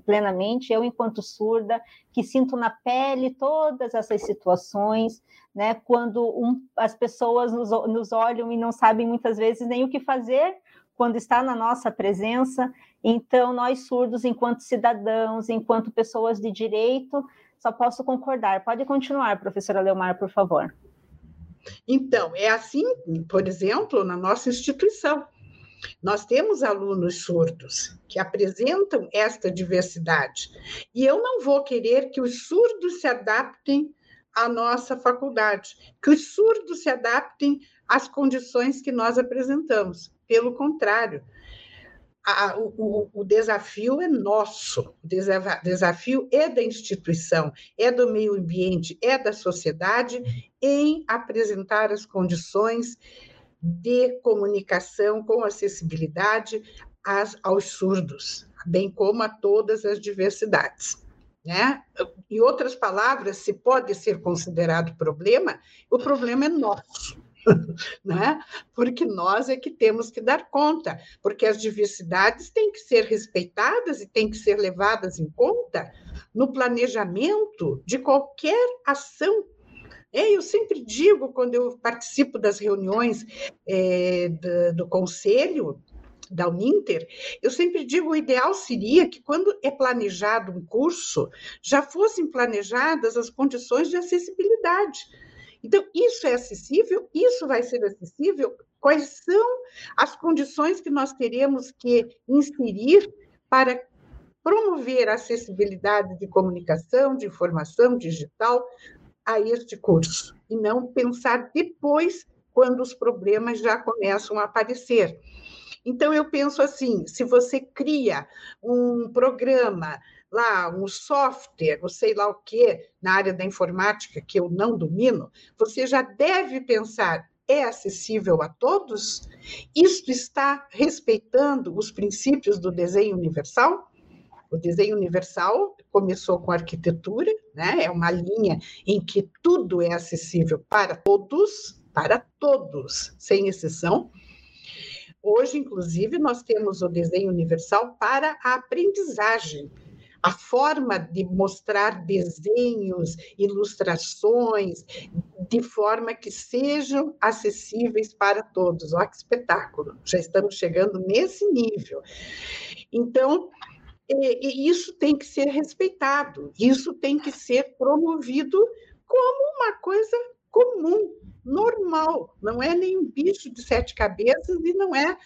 Speaker 3: plenamente. Eu, enquanto surda, que sinto na pele todas essas situações, né? Quando um, as pessoas nos, nos olham e não sabem muitas vezes nem o que fazer quando está na nossa presença. Então, nós surdos, enquanto cidadãos, enquanto pessoas de direito, só posso concordar. Pode continuar, professora Leomar, por favor.
Speaker 4: Então, é assim, por exemplo, na nossa instituição. Nós temos alunos surdos que apresentam esta diversidade. E eu não vou querer que os surdos se adaptem à nossa faculdade, que os surdos se adaptem às condições que nós apresentamos. Pelo contrário, a, o, o, desafio é nosso, o desafio é da instituição, é do meio ambiente, é da sociedade em apresentar as condições de comunicação com acessibilidade às, aos surdos, bem como a todas as diversidades. Né? Em outras palavras, se pode ser considerado problema, o problema é nosso né? Porque nós é que temos que dar conta, porque as diversidades têm que ser respeitadas e têm que ser levadas em conta no planejamento de qualquer ação é, eu sempre digo, quando eu participo das reuniões é, do, do, conselho da Uninter, eu sempre digo: o ideal seria que, quando é planejado um curso, já fossem planejadas as condições de acessibilidade então, isso é acessível? Isso vai ser acessível? Quais são as condições que nós teremos que inserir para promover a acessibilidade de comunicação, de informação digital a este curso? E não pensar depois, quando os problemas já começam a aparecer. Então, eu penso assim: se você cria um programa lá um software, ou sei lá o que, na área da informática que eu não domino, você já deve pensar é acessível a todos? Isto está respeitando os princípios do desenho universal? O desenho universal começou com a arquitetura, né? é uma linha em que tudo é acessível para todos, para todos, sem exceção. Hoje, inclusive, nós temos o desenho universal para a aprendizagem a forma de mostrar desenhos, ilustrações, de forma que sejam acessíveis para todos. Olha que espetáculo! Já estamos chegando nesse nível. Então, isso tem que ser respeitado, isso tem que ser promovido como uma coisa comum, normal, não é nenhum bicho de sete cabeças e não é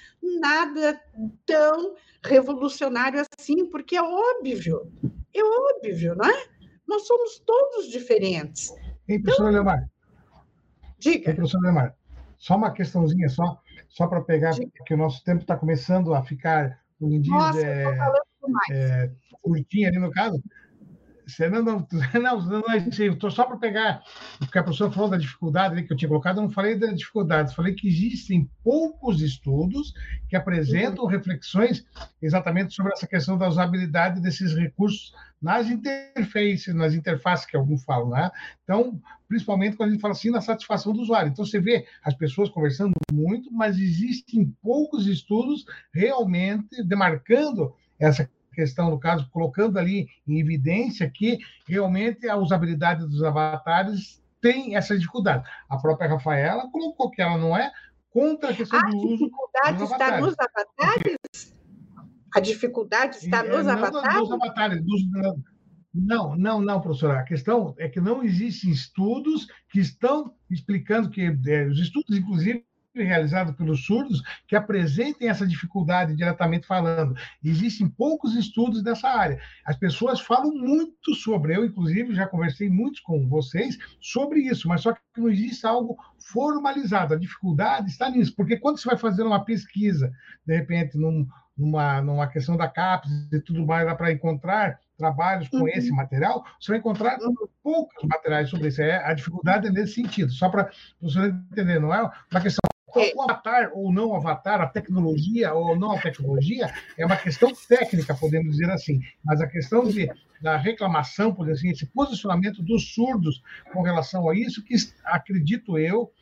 Speaker 4: nada tão revolucionário assim, porque é óbvio, é óbvio, não é? Nós somos todos diferentes.
Speaker 2: Ei, professor então, Leomar.
Speaker 4: Diga.
Speaker 2: Ei, professor Leomar, só uma questãozinha, só, só para pegar, diga. porque o nosso tempo está começando a ficar, como diz, Nossa, é, é, curtinho ali no caso. Você não, não, não, não é estou só para pegar, porque a professora falou da dificuldade que eu tinha colocado, eu não falei da dificuldade, falei que existem poucos estudos que apresentam reflexões exatamente sobre essa questão da usabilidade desses recursos nas interfaces, nas interfaces que alguns falam, né? Então, principalmente quando a gente fala assim na satisfação do usuário. Então, você vê as pessoas conversando muito, mas existem poucos estudos realmente demarcando essa questão, no caso, colocando ali em evidência que realmente a usabilidade dos avatares tem essa dificuldade. A própria Rafaela colocou que ela não é contra a questão a do uso.
Speaker 4: A dificuldade está nos avatares? A dificuldade está nos
Speaker 2: não,
Speaker 4: avatares?
Speaker 2: Nos avatares dos, não, não, não, professora. A questão é que não existem estudos que estão explicando que, é, os estudos, inclusive, realizado pelos surdos que apresentem essa dificuldade diretamente falando. Existem poucos estudos dessa área. As pessoas falam muito sobre, eu inclusive já conversei muito com vocês sobre isso, mas só que não existe algo formalizado. A dificuldade está nisso, porque quando você vai fazer uma pesquisa, de repente, num, numa, numa questão da CAPES e tudo mais, lá para encontrar trabalhos com uhum. esse material, você vai encontrar poucos materiais sobre isso. É, a dificuldade é nesse sentido, só para você entender, não é uma questão o avatar ou não avatar, a tecnologia ou não a tecnologia, é uma questão técnica, podemos dizer assim. Mas a questão de, da reclamação, por assim, esse posicionamento dos surdos com relação a isso, que acredito eu,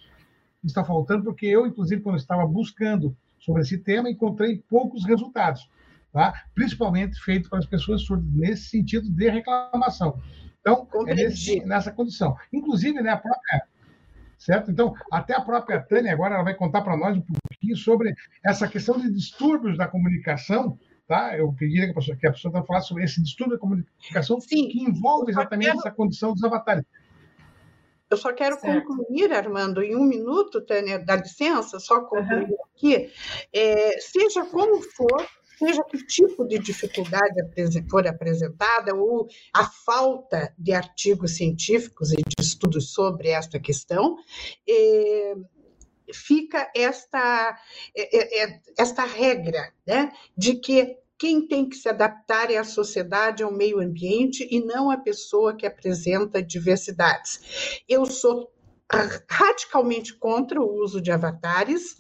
Speaker 2: está faltando, porque eu, inclusive, quando estava buscando sobre esse tema, encontrei poucos resultados tá? principalmente feito para as pessoas surdas, nesse sentido de reclamação. Então, é nesse, nessa condição. Inclusive, né, a própria. Certo? Então, até a própria Tânia agora ela vai contar para nós um pouquinho sobre essa questão de distúrbios da comunicação, tá? Eu pediria que a pessoa, que a pessoa falasse sobre esse distúrbio da comunicação Sim. que envolve exatamente quero... essa condição dos avatares.
Speaker 4: Eu só quero certo. concluir, Armando, em um minuto, Tânia, dá licença, só concluir uhum. aqui. É, seja como for, seja que tipo de dificuldade for apresentada ou a falta de artigos científicos e de estudos sobre esta questão, é, fica esta, é, é, esta regra né, de que quem tem que se adaptar é a sociedade, ao meio ambiente e não a pessoa que apresenta diversidades. Eu sou radicalmente contra o uso de avatares.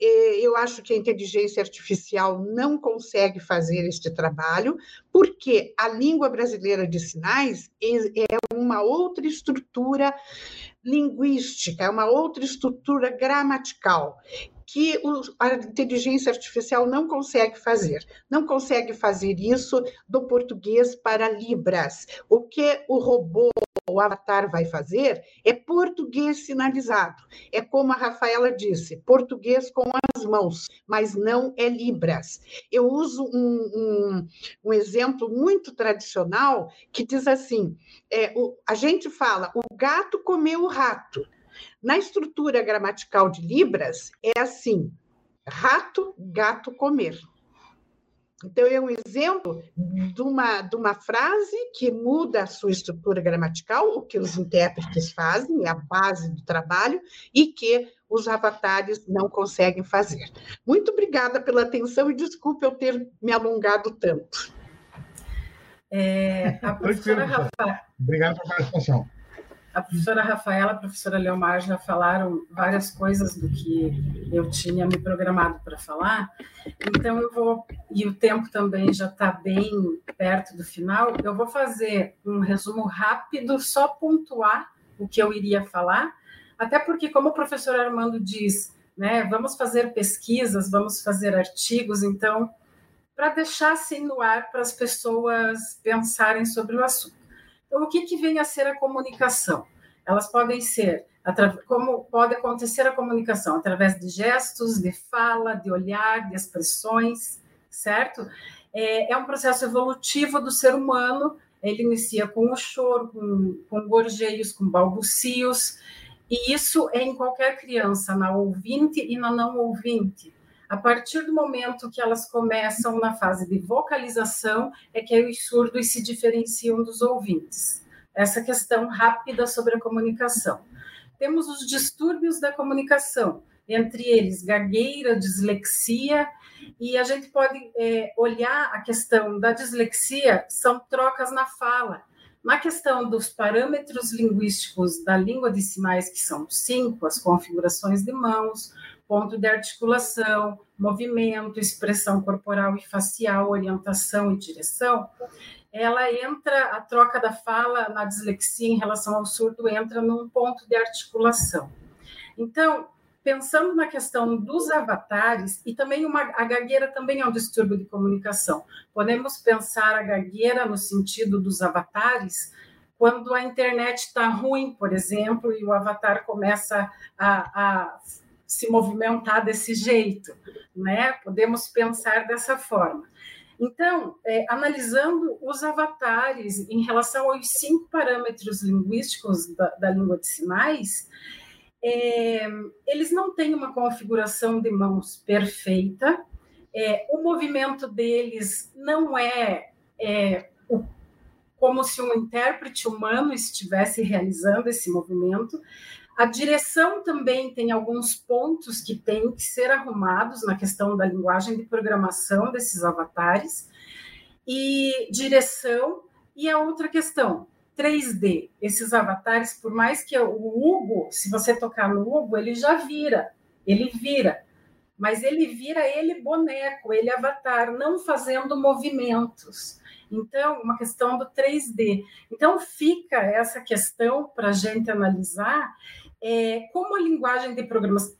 Speaker 4: Eu acho que a inteligência artificial não consegue fazer este trabalho, porque a língua brasileira de sinais é uma outra estrutura linguística, é uma outra estrutura gramatical que a inteligência artificial não consegue fazer. Não consegue fazer isso do português para Libras. O que o robô o avatar vai fazer é português sinalizado. É como a Rafaela disse, português com as mãos, mas não é Libras. Eu uso um, um, um exemplo muito tradicional que diz assim: é, o, a gente fala, o gato comeu o rato. Na estrutura gramatical de Libras, é assim: rato, gato, comer. Então, é um exemplo de uma, de uma frase que muda a sua estrutura gramatical, o que os intérpretes fazem, é a base do trabalho, e que os avatares não conseguem fazer. Muito obrigada pela atenção e desculpe eu ter me alongado tanto.
Speaker 2: É, a professora Rafael. Obrigado pela participação.
Speaker 5: A professora Rafaela, a professora Leomar já falaram várias coisas do que eu tinha me programado para falar, então eu vou, e o tempo também já está bem perto do final, eu vou fazer um resumo rápido, só pontuar o que eu iria falar, até porque, como o professor Armando diz, né, vamos fazer pesquisas, vamos fazer artigos, então, para deixar assim no ar para as pessoas pensarem sobre o assunto. Então, o que, que vem a ser a comunicação? Elas podem ser, como pode acontecer a comunicação? Através de gestos, de fala, de olhar, de expressões, certo? É, é um processo evolutivo do ser humano, ele inicia com o choro, com, com gorjeios, com balbucios, e isso é em qualquer criança, na ouvinte e na não ouvinte. A partir do momento que elas começam na fase de vocalização, é que os surdos se diferenciam dos ouvintes. Essa questão rápida sobre a comunicação. Temos os distúrbios da comunicação, entre eles gagueira, dislexia, e a gente pode é, olhar a questão da dislexia, são trocas na fala. Na questão dos parâmetros linguísticos da língua de sinais, que são cinco, as configurações de mãos, ponto de articulação, movimento, expressão corporal e facial, orientação e direção, ela entra, a troca da fala na dislexia em relação ao surdo entra num ponto de articulação. Então, pensando na questão dos avatares, e também uma, a gagueira também é um distúrbio de comunicação. Podemos pensar a gagueira no sentido dos avatares, quando a internet está ruim, por exemplo, e o avatar começa a, a se movimentar desse jeito, né? Podemos pensar dessa forma. Então, é, analisando os avatares em relação aos cinco parâmetros linguísticos da, da língua de sinais, é, eles não têm uma configuração de mãos perfeita, é, o movimento deles não é, é o, como se um intérprete humano estivesse realizando esse movimento. A direção também tem alguns pontos que têm que ser arrumados na questão da linguagem de programação desses avatares. E direção, e a outra questão, 3D. Esses avatares, por mais que o Hugo, se você tocar no Hugo, ele já vira, ele vira. Mas ele vira ele boneco, ele avatar, não fazendo movimentos. Então, uma questão do 3D. Então, fica essa questão para a gente analisar é, como a linguagem de programação.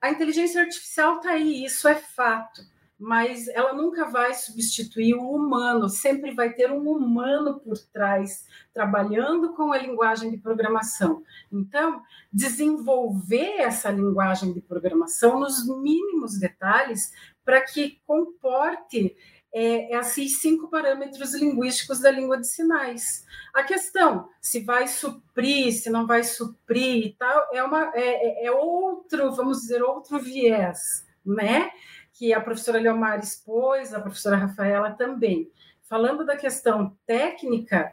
Speaker 5: A inteligência artificial está aí, isso é fato mas ela nunca vai substituir o humano, sempre vai ter um humano por trás, trabalhando com a linguagem de programação. Então, desenvolver essa linguagem de programação nos mínimos detalhes para que comporte é, esses cinco parâmetros linguísticos da língua de sinais. A questão, se vai suprir, se não vai suprir e tal, é, uma, é, é, é outro, vamos dizer, outro viés, né? que a professora Leomar expôs, a professora Rafaela também. Falando da questão técnica,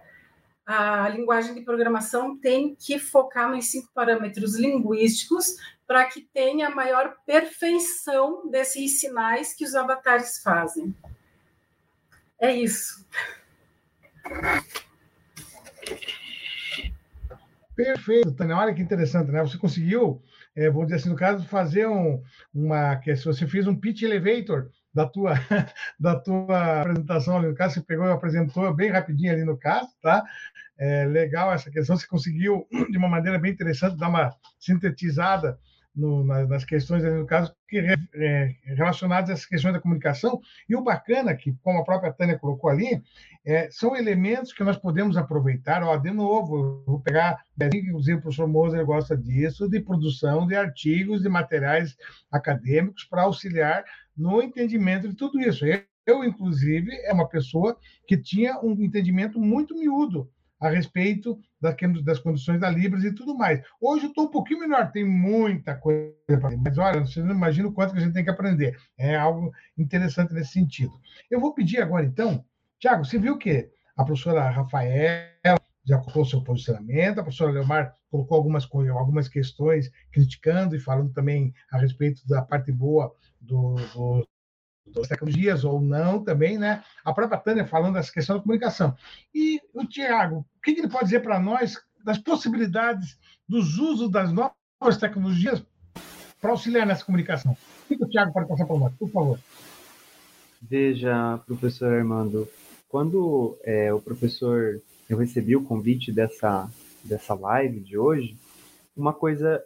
Speaker 5: a linguagem de programação tem que focar nos cinco parâmetros linguísticos para que tenha a maior perfeição desses sinais que os avatares fazem. É isso.
Speaker 2: Perfeito, Tânia. Olha que interessante, né? Você conseguiu é, vou dizer assim, no caso, fazer um, uma. Se você fez um pitch elevator da tua, da tua apresentação ali no caso, você pegou e apresentou bem rapidinho ali no caso, tá? É, legal essa questão, você conseguiu, de uma maneira bem interessante, dar uma sintetizada no, nas questões, no caso, que, é, relacionadas a essas questões da comunicação. E o bacana, que, como a própria Tânia colocou ali, é, são elementos que nós podemos aproveitar. Ó, de novo, vou pegar, inclusive o professor Moser gosta disso, de produção de artigos, de materiais acadêmicos para auxiliar no entendimento de tudo isso. Eu, inclusive, é uma pessoa que tinha um entendimento muito miúdo a respeito das condições da Libras e tudo mais. Hoje eu estou um pouquinho melhor, tem muita coisa para mas olha, você não imagina o quanto que a gente tem que aprender. É algo interessante nesse sentido. Eu vou pedir agora, então, Tiago, você viu que a professora Rafaela já colocou seu posicionamento, a professora Leomar colocou algumas, algumas questões criticando e falando também a respeito da parte boa do, do das tecnologias ou não também, né? A própria Tânia falando dessa questão da comunicação. E o Tiago, o que ele pode dizer para nós das possibilidades dos usos das novas tecnologias para auxiliar nessa comunicação? O que o Tiago pode passar para nós, por favor?
Speaker 6: Veja, professor Armando, quando é, o professor eu recebi o convite dessa dessa live de hoje, uma coisa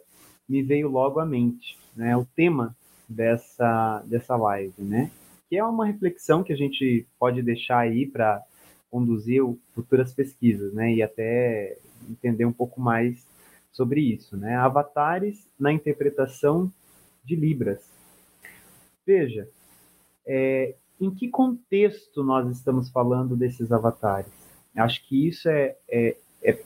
Speaker 6: me veio logo à mente, né? O tema dessa, dessa live, né? Que é uma reflexão que a gente pode deixar aí para conduzir futuras pesquisas, né? E até entender um pouco mais sobre isso, né? Avatares na interpretação de Libras. Veja, é, em que contexto nós estamos falando desses avatares? Acho que isso é, é, é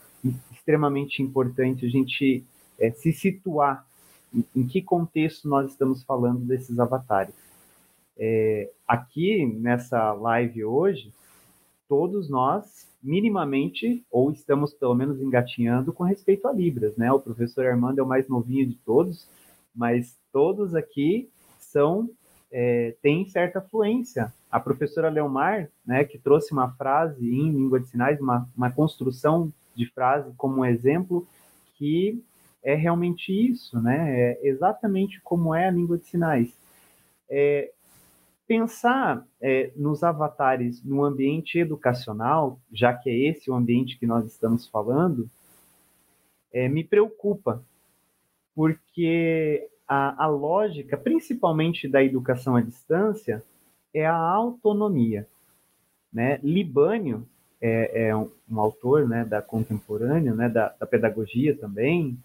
Speaker 6: extremamente importante a gente é, se situar em, que contexto nós estamos falando desses avatares. É, aqui nessa live hoje, todos nós minimamente ou estamos pelo menos engatinhando com respeito a Libras, né? O professor Armando é o mais novinho de todos, mas todos aqui são é, têm certa fluência. A professora Leomar, né, que trouxe uma frase em língua de sinais, uma, uma construção de frase como um exemplo que é realmente isso, né? É exatamente como é a língua de sinais. É, pensar é, nos avatares no ambiente educacional, já que é esse o ambiente que nós estamos falando, é, me preocupa, porque a, a, lógica, principalmente da educação à distância, é a autonomia. Né? Libânio é, é um, um, autor né, da contemporânea, né, da, da pedagogia também,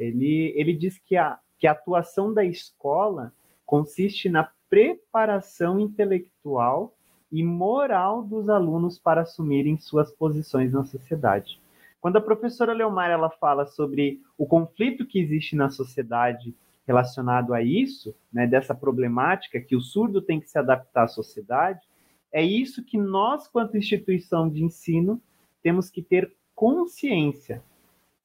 Speaker 6: ele, ele diz que a, que a atuação da escola consiste na preparação intelectual e moral dos alunos para assumirem suas posições na sociedade. Quando a professora Leomar ela fala sobre o conflito que existe na sociedade relacionado a isso, né, dessa problemática que o surdo tem que se adaptar à sociedade, é isso que nós, quanto instituição de ensino, temos que ter consciência.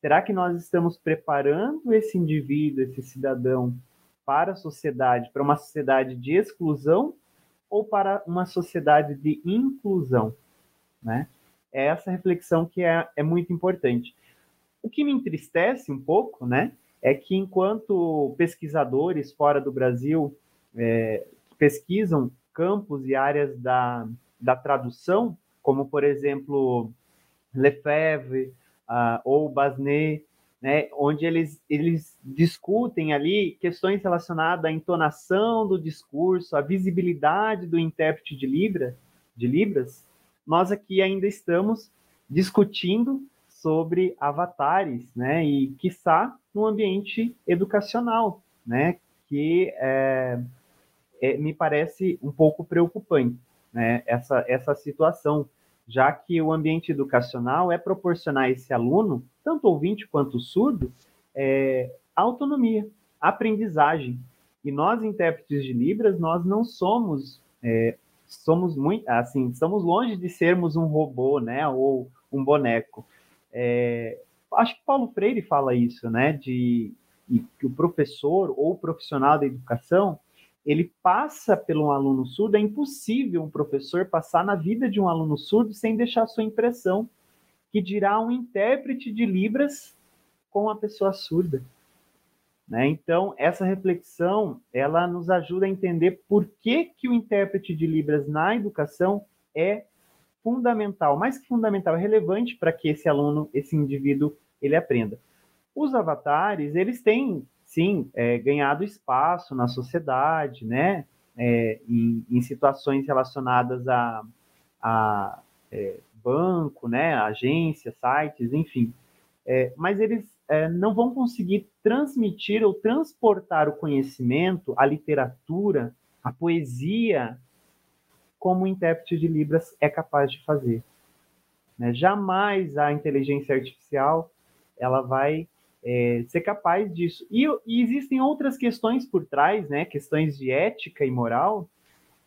Speaker 6: Será que nós estamos preparando esse indivíduo, esse cidadão, para a sociedade, para uma sociedade de exclusão ou para uma sociedade de inclusão? Né? É essa reflexão que é, é muito importante. O que me entristece um pouco, né, é que enquanto pesquisadores fora do Brasil é, pesquisam campos e áreas da, da tradução, como por exemplo Lefebvre uh, ou Basnet, né, onde eles, eles discutem ali questões relacionadas à entonação do discurso, à visibilidade do intérprete de, Libra, de Libras, nós aqui ainda estamos discutindo sobre avatares, né, e quiçá no ambiente educacional, né, que é, é, me parece um pouco preocupante, né, essa, essa situação, já que o ambiente educacional é proporcionar a esse aluno, tanto ouvinte quanto surdo, é, autonomia, aprendizagem, e nós, intérpretes de Libras, nós não somos é, somos muito, assim, estamos longe de sermos um robô, né, ou um boneco. É, acho que Paulo Freire fala isso, né, de que o professor ou o profissional da educação ele passa pelo um aluno surdo, é impossível um professor passar na vida de um aluno surdo sem deixar sua impressão, que dirá um intérprete de Libras com a pessoa surda. Né? Então, essa reflexão, ela nos ajuda a entender por que, que o intérprete de Libras na educação é fundamental, mais que fundamental, é relevante para que esse aluno, esse indivíduo, ele aprenda. Os avatares, eles têm, sim, é, ganhado espaço na sociedade, né? É, em, em, situações relacionadas a, a é, banco, né? Agência, sites, enfim. É, mas eles é, não vão conseguir transmitir ou transportar o conhecimento, a literatura, a poesia, como o intérprete de Libras é capaz de fazer. Né? Jamais a inteligência artificial ela vai é, ser capaz disso. E, e, existem outras questões por trás, né? questões de ética e moral,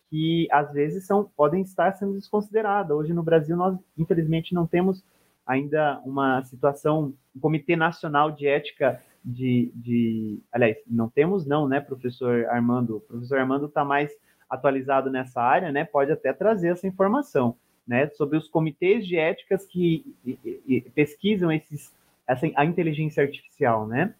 Speaker 6: que às vezes são, podem estar sendo desconsideradas. Hoje no Brasil, nós, infelizmente, não temos ainda uma situação, um Comitê Nacional de Ética de, de, aliás, não temos não, né, professor Armando? O professor Armando está mais atualizado nessa área, né? Pode até trazer essa informação, né, sobre os comitês de éticas que e, e, pesquisam esses, essa, a inteligência artificial, né?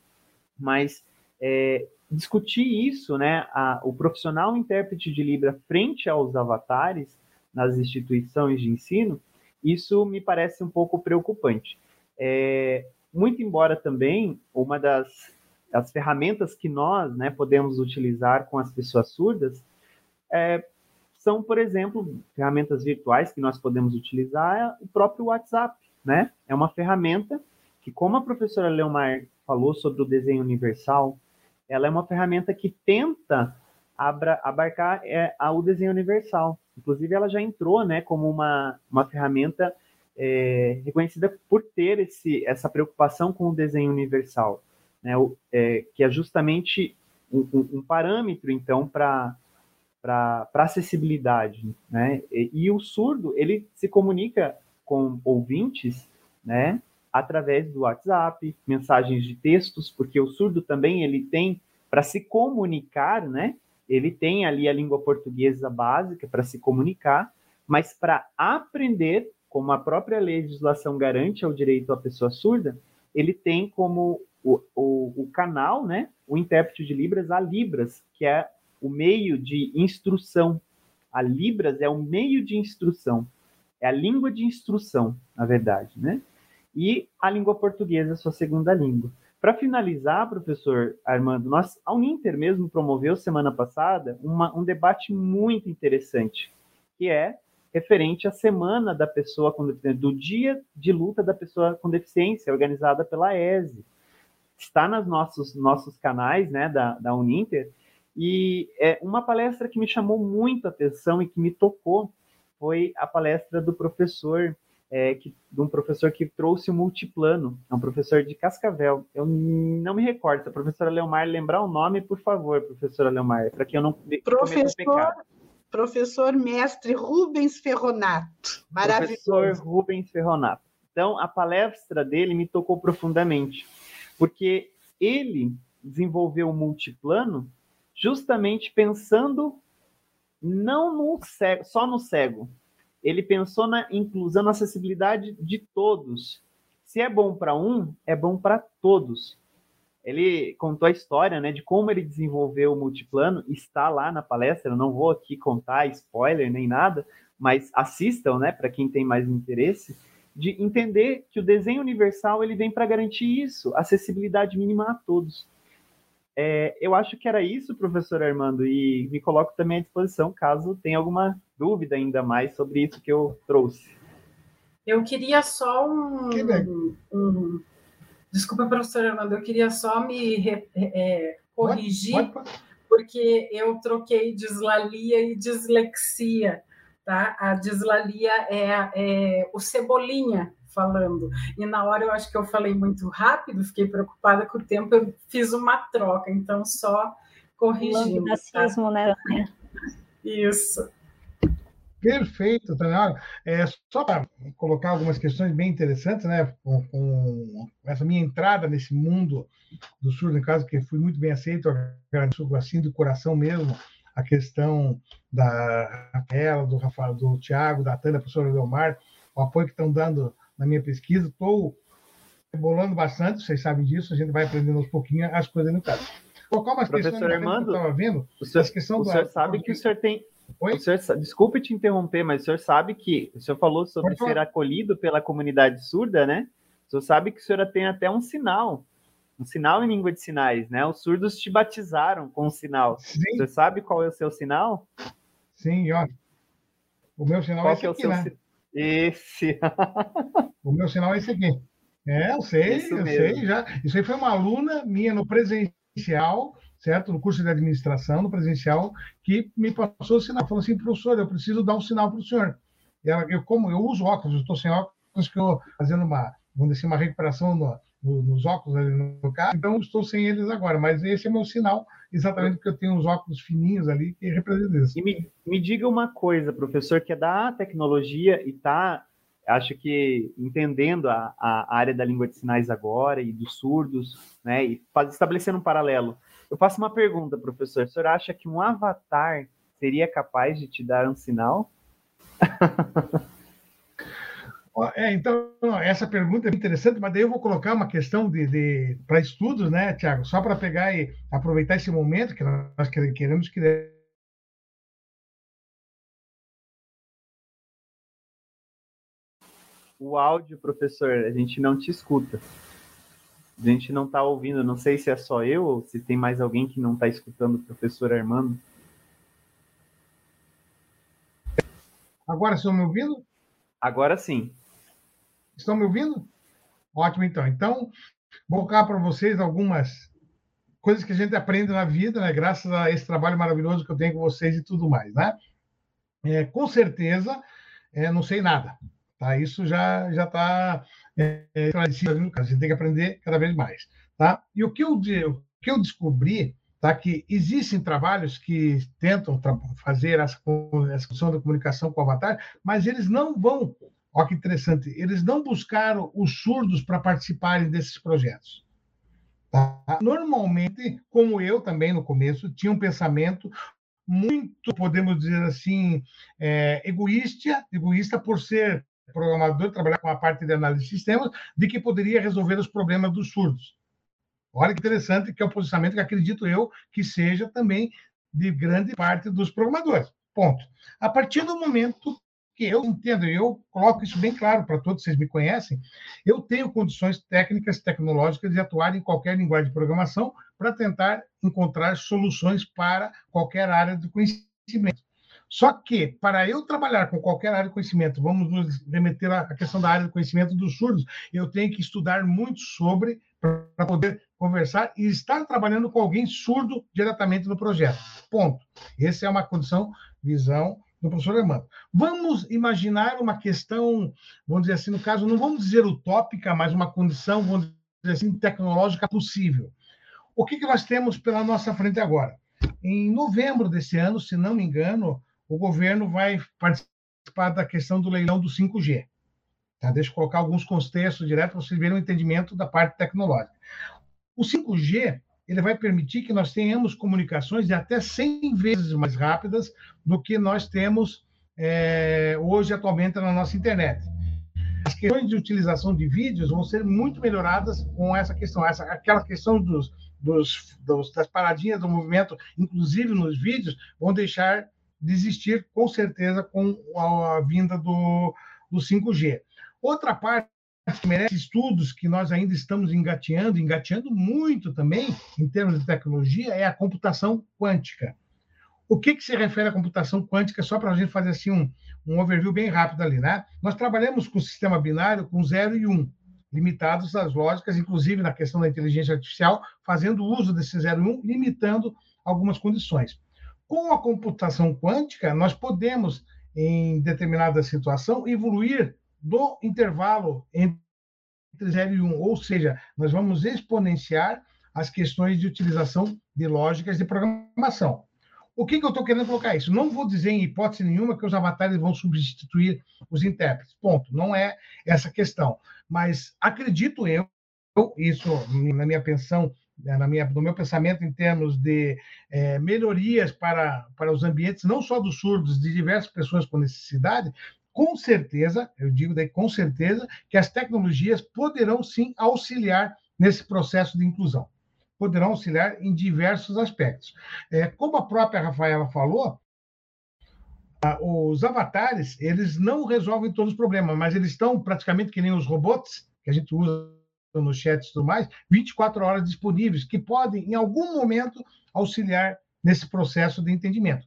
Speaker 6: Mas é, discutir isso, né, a, o profissional intérprete de Libra frente aos avatares nas instituições de ensino, isso me parece um pouco preocupante. É, muito embora também uma das as ferramentas que nós né, podemos utilizar com as pessoas surdas é, são, por exemplo, ferramentas virtuais que nós podemos utilizar, é o próprio WhatsApp. Né? É uma ferramenta que, como a professora Leomar falou sobre o desenho universal, ela é uma ferramenta que tenta abarcar é, o desenho universal. Inclusive, ela já entrou né, como uma, uma ferramenta é, reconhecida por ter esse, essa preocupação com o desenho universal, né, o, é, que é justamente um, um, um parâmetro, então, para para acessibilidade, né? E, e, o surdo ele se comunica com ouvintes, né? Através do WhatsApp, mensagens de textos, porque o surdo também ele tem para se comunicar, né? ele tem ali a língua portuguesa básica para se comunicar, mas para aprender, como a própria legislação garante ao direito à pessoa surda, ele tem como o, o, o canal, né, o intérprete de Libras, a Libras, que é o meio de instrução. A Libras é o meio de instrução, é a língua de instrução, na verdade, né? E a língua portuguesa sua segunda língua. Para finalizar, professor Armando, nós, a Uninter mesmo promoveu semana passada uma, um debate muito interessante, que é referente à semana da pessoa com do dia de luta da pessoa com deficiência, organizada pela ESE. Está nos nossos, nossos canais né, da, da Uninter, e é uma palestra que me chamou muito a atenção e que me tocou foi a palestra do professor é, que, de um professor que trouxe o multiplano, é um professor de Cascavel. Eu não me recordo, se a professora Leomar lembrar o nome, por favor, professora Leomar, para que eu não
Speaker 4: professor, professor mestre Rubens Ferronato, maravilhoso. Professor
Speaker 6: Rubens Ferronato. Então, a palestra dele me tocou profundamente, porque ele desenvolveu o multiplano justamente pensando não no cego, só no cego, ele pensou na inclusão, na acessibilidade de todos. Se é bom para um, é bom para todos. Ele contou a história né, de como ele desenvolveu o multiplano, está lá na palestra, eu não vou aqui contar spoiler nem nada, mas assistam, né, para quem tem mais interesse, de entender que o desenho universal ele vem para garantir isso, acessibilidade mínima a todos. É, eu acho que era isso, professor Armando, e me coloco também à disposição caso tenha alguma dúvida ainda mais sobre isso que eu trouxe.
Speaker 5: Eu queria só um. um, um desculpa, professor Armando, eu queria só me é, corrigir, pode, pode, pode. porque eu troquei dislalia e dislexia. Tá? A dislalia é, é o cebolinha, falando. E na hora eu acho que eu falei muito rápido, fiquei preocupada com o tempo, eu fiz uma troca, então só corrigindo.
Speaker 3: Tá? né?
Speaker 5: Isso.
Speaker 2: Perfeito, Tânia. É, só para colocar algumas questões bem interessantes, né, com, com, essa minha entrada nesse mundo do surdo, em casa, que fui muito bem aceito, agradeço assim do coração mesmo a questão da Rafaela, do Rafael, do Tiago, da Tânia, professora Leomar, o apoio que estão dando na minha pesquisa. Estou bolando bastante, vocês sabem disso, a gente vai aprendendo aos pouquinhos as coisas no caso.
Speaker 6: Colocar umas Professor questões Armando, que eu estava vendo. O senhor, questão o senhor do, sabe que o senhor tem. Oi? Senhor, desculpe te interromper, mas o senhor sabe que o senhor falou sobre ser acolhido pela comunidade surda, né? O senhor sabe que o senhor tem até um sinal, um sinal em língua de sinais, né? Os surdos te batizaram com um sinal. Sim. O senhor sabe qual é o seu sinal?
Speaker 2: Sim, ó. O meu sinal qual é esse é aqui, né?
Speaker 6: Esse.
Speaker 2: o meu sinal é esse aqui. É, eu sei, Isso eu mesmo. sei já. Isso aí foi uma aluna minha no presencial, certo? No curso de administração, no presencial, que me passou o sinal. Falou assim, professor, eu preciso dar um sinal para o senhor. Ela, eu, como eu uso óculos, eu estou sem óculos, que eu fazendo uma, vamos dizer, uma recuperação no, no, nos óculos ali no carro, então estou sem eles agora, mas esse é meu sinal, exatamente porque eu tenho uns óculos fininhos ali que representam isso.
Speaker 6: E me, me diga uma coisa, professor, que é da tecnologia e está, acho que entendendo a, a área da língua de sinais agora e dos surdos, né, e faz, estabelecendo um paralelo. Eu faço uma pergunta, professor, o senhor acha que um avatar seria capaz de te dar um sinal?
Speaker 2: É, então, essa pergunta é interessante, mas daí eu vou colocar uma questão de, de para estudos, né, Tiago? Só para pegar e aproveitar esse momento que nós queremos que
Speaker 6: o áudio, professor, a gente não te escuta. A gente não está ouvindo. Não sei se é só eu ou se tem mais alguém que não está escutando o professor Armando.
Speaker 2: Agora estão me ouvindo?
Speaker 6: Agora sim.
Speaker 2: Estão me ouvindo? Ótimo, então. Então, vou colocar para vocês algumas coisas que a gente aprende na vida, né? Graças a esse trabalho maravilhoso que eu tenho com vocês e tudo mais, né? É, com certeza, é, não sei nada. Tá? Isso já já está é, esclarecido no caso. A gente tem que aprender cada vez mais, tá? E o que eu, o que eu descobri tá? que existem trabalhos que tentam fazer essa, essa função da comunicação com o avatar, mas eles não vão Olha que interessante. Eles não buscaram os surdos para participarem desses projetos. Tá? Normalmente, como eu também no começo, tinha um pensamento muito, podemos dizer assim, é, egoísta, egoísta por ser programador, trabalhar com a parte de análise de sistemas, de que poderia resolver os problemas dos surdos. Olha que interessante que é o posicionamento que acredito eu que seja também de grande parte dos programadores. Ponto. A partir do momento que eu entendo, eu coloco isso bem claro para todos, vocês me conhecem, eu tenho condições técnicas, tecnológicas de atuar em qualquer linguagem de programação para tentar encontrar soluções para qualquer área de conhecimento. Só que, para eu trabalhar com qualquer área de conhecimento, vamos nos remeter à questão da área de conhecimento dos surdos, eu tenho que estudar muito sobre para poder conversar e estar trabalhando com alguém surdo diretamente no projeto. Ponto. Essa é uma condição, visão do professor Armando. Vamos imaginar uma questão, vamos dizer assim, no caso, não vamos dizer utópica, mas uma condição, vamos dizer assim, tecnológica possível. O que, que nós temos pela nossa frente agora? Em novembro desse ano, se não me engano, o governo vai participar da questão do leilão do 5G. Tá? Deixa eu colocar alguns contextos direto para vocês verem o entendimento da parte tecnológica. O 5G ele vai permitir que nós tenhamos comunicações de até 100 vezes mais rápidas do que nós temos é, hoje, atualmente, na nossa internet. As questões de utilização de vídeos vão ser muito melhoradas com essa questão, essa, aquela questão dos, dos, dos, das paradinhas do movimento, inclusive nos vídeos, vão deixar de existir, com certeza, com a, a vinda do, do 5G. Outra parte que merece estudos que nós ainda estamos engateando, engateando muito também, em termos de tecnologia, é a computação quântica. O que, que se refere à computação quântica, só para a gente fazer assim um, um overview bem rápido ali, né? Nós trabalhamos com o sistema binário com 0 e 1, um, limitados às lógicas, inclusive na questão da inteligência artificial, fazendo uso desse 0 e 1, um, limitando algumas condições. Com a computação quântica, nós podemos, em determinada situação, evoluir do intervalo entre 0 e 1, ou seja, nós vamos exponenciar as questões de utilização de lógicas de programação. O que, que eu estou querendo colocar isso? Não vou dizer em hipótese nenhuma que os avatares vão substituir os intérpretes. Ponto. Não é essa questão. Mas acredito eu, isso na minha pensão, na minha, no meu pensamento em termos de é, melhorias para, para os ambientes, não só dos surdos, de diversas pessoas com necessidade, com certeza, eu digo daí com certeza, que as tecnologias poderão sim auxiliar nesse processo de inclusão. Poderão auxiliar em diversos aspectos. É, como a própria Rafaela falou, os avatares, eles não resolvem todos os problemas, mas eles estão praticamente que nem os robôs que a gente usa no chat e tudo mais, 24 horas disponíveis, que podem, em algum momento, auxiliar nesse processo de entendimento.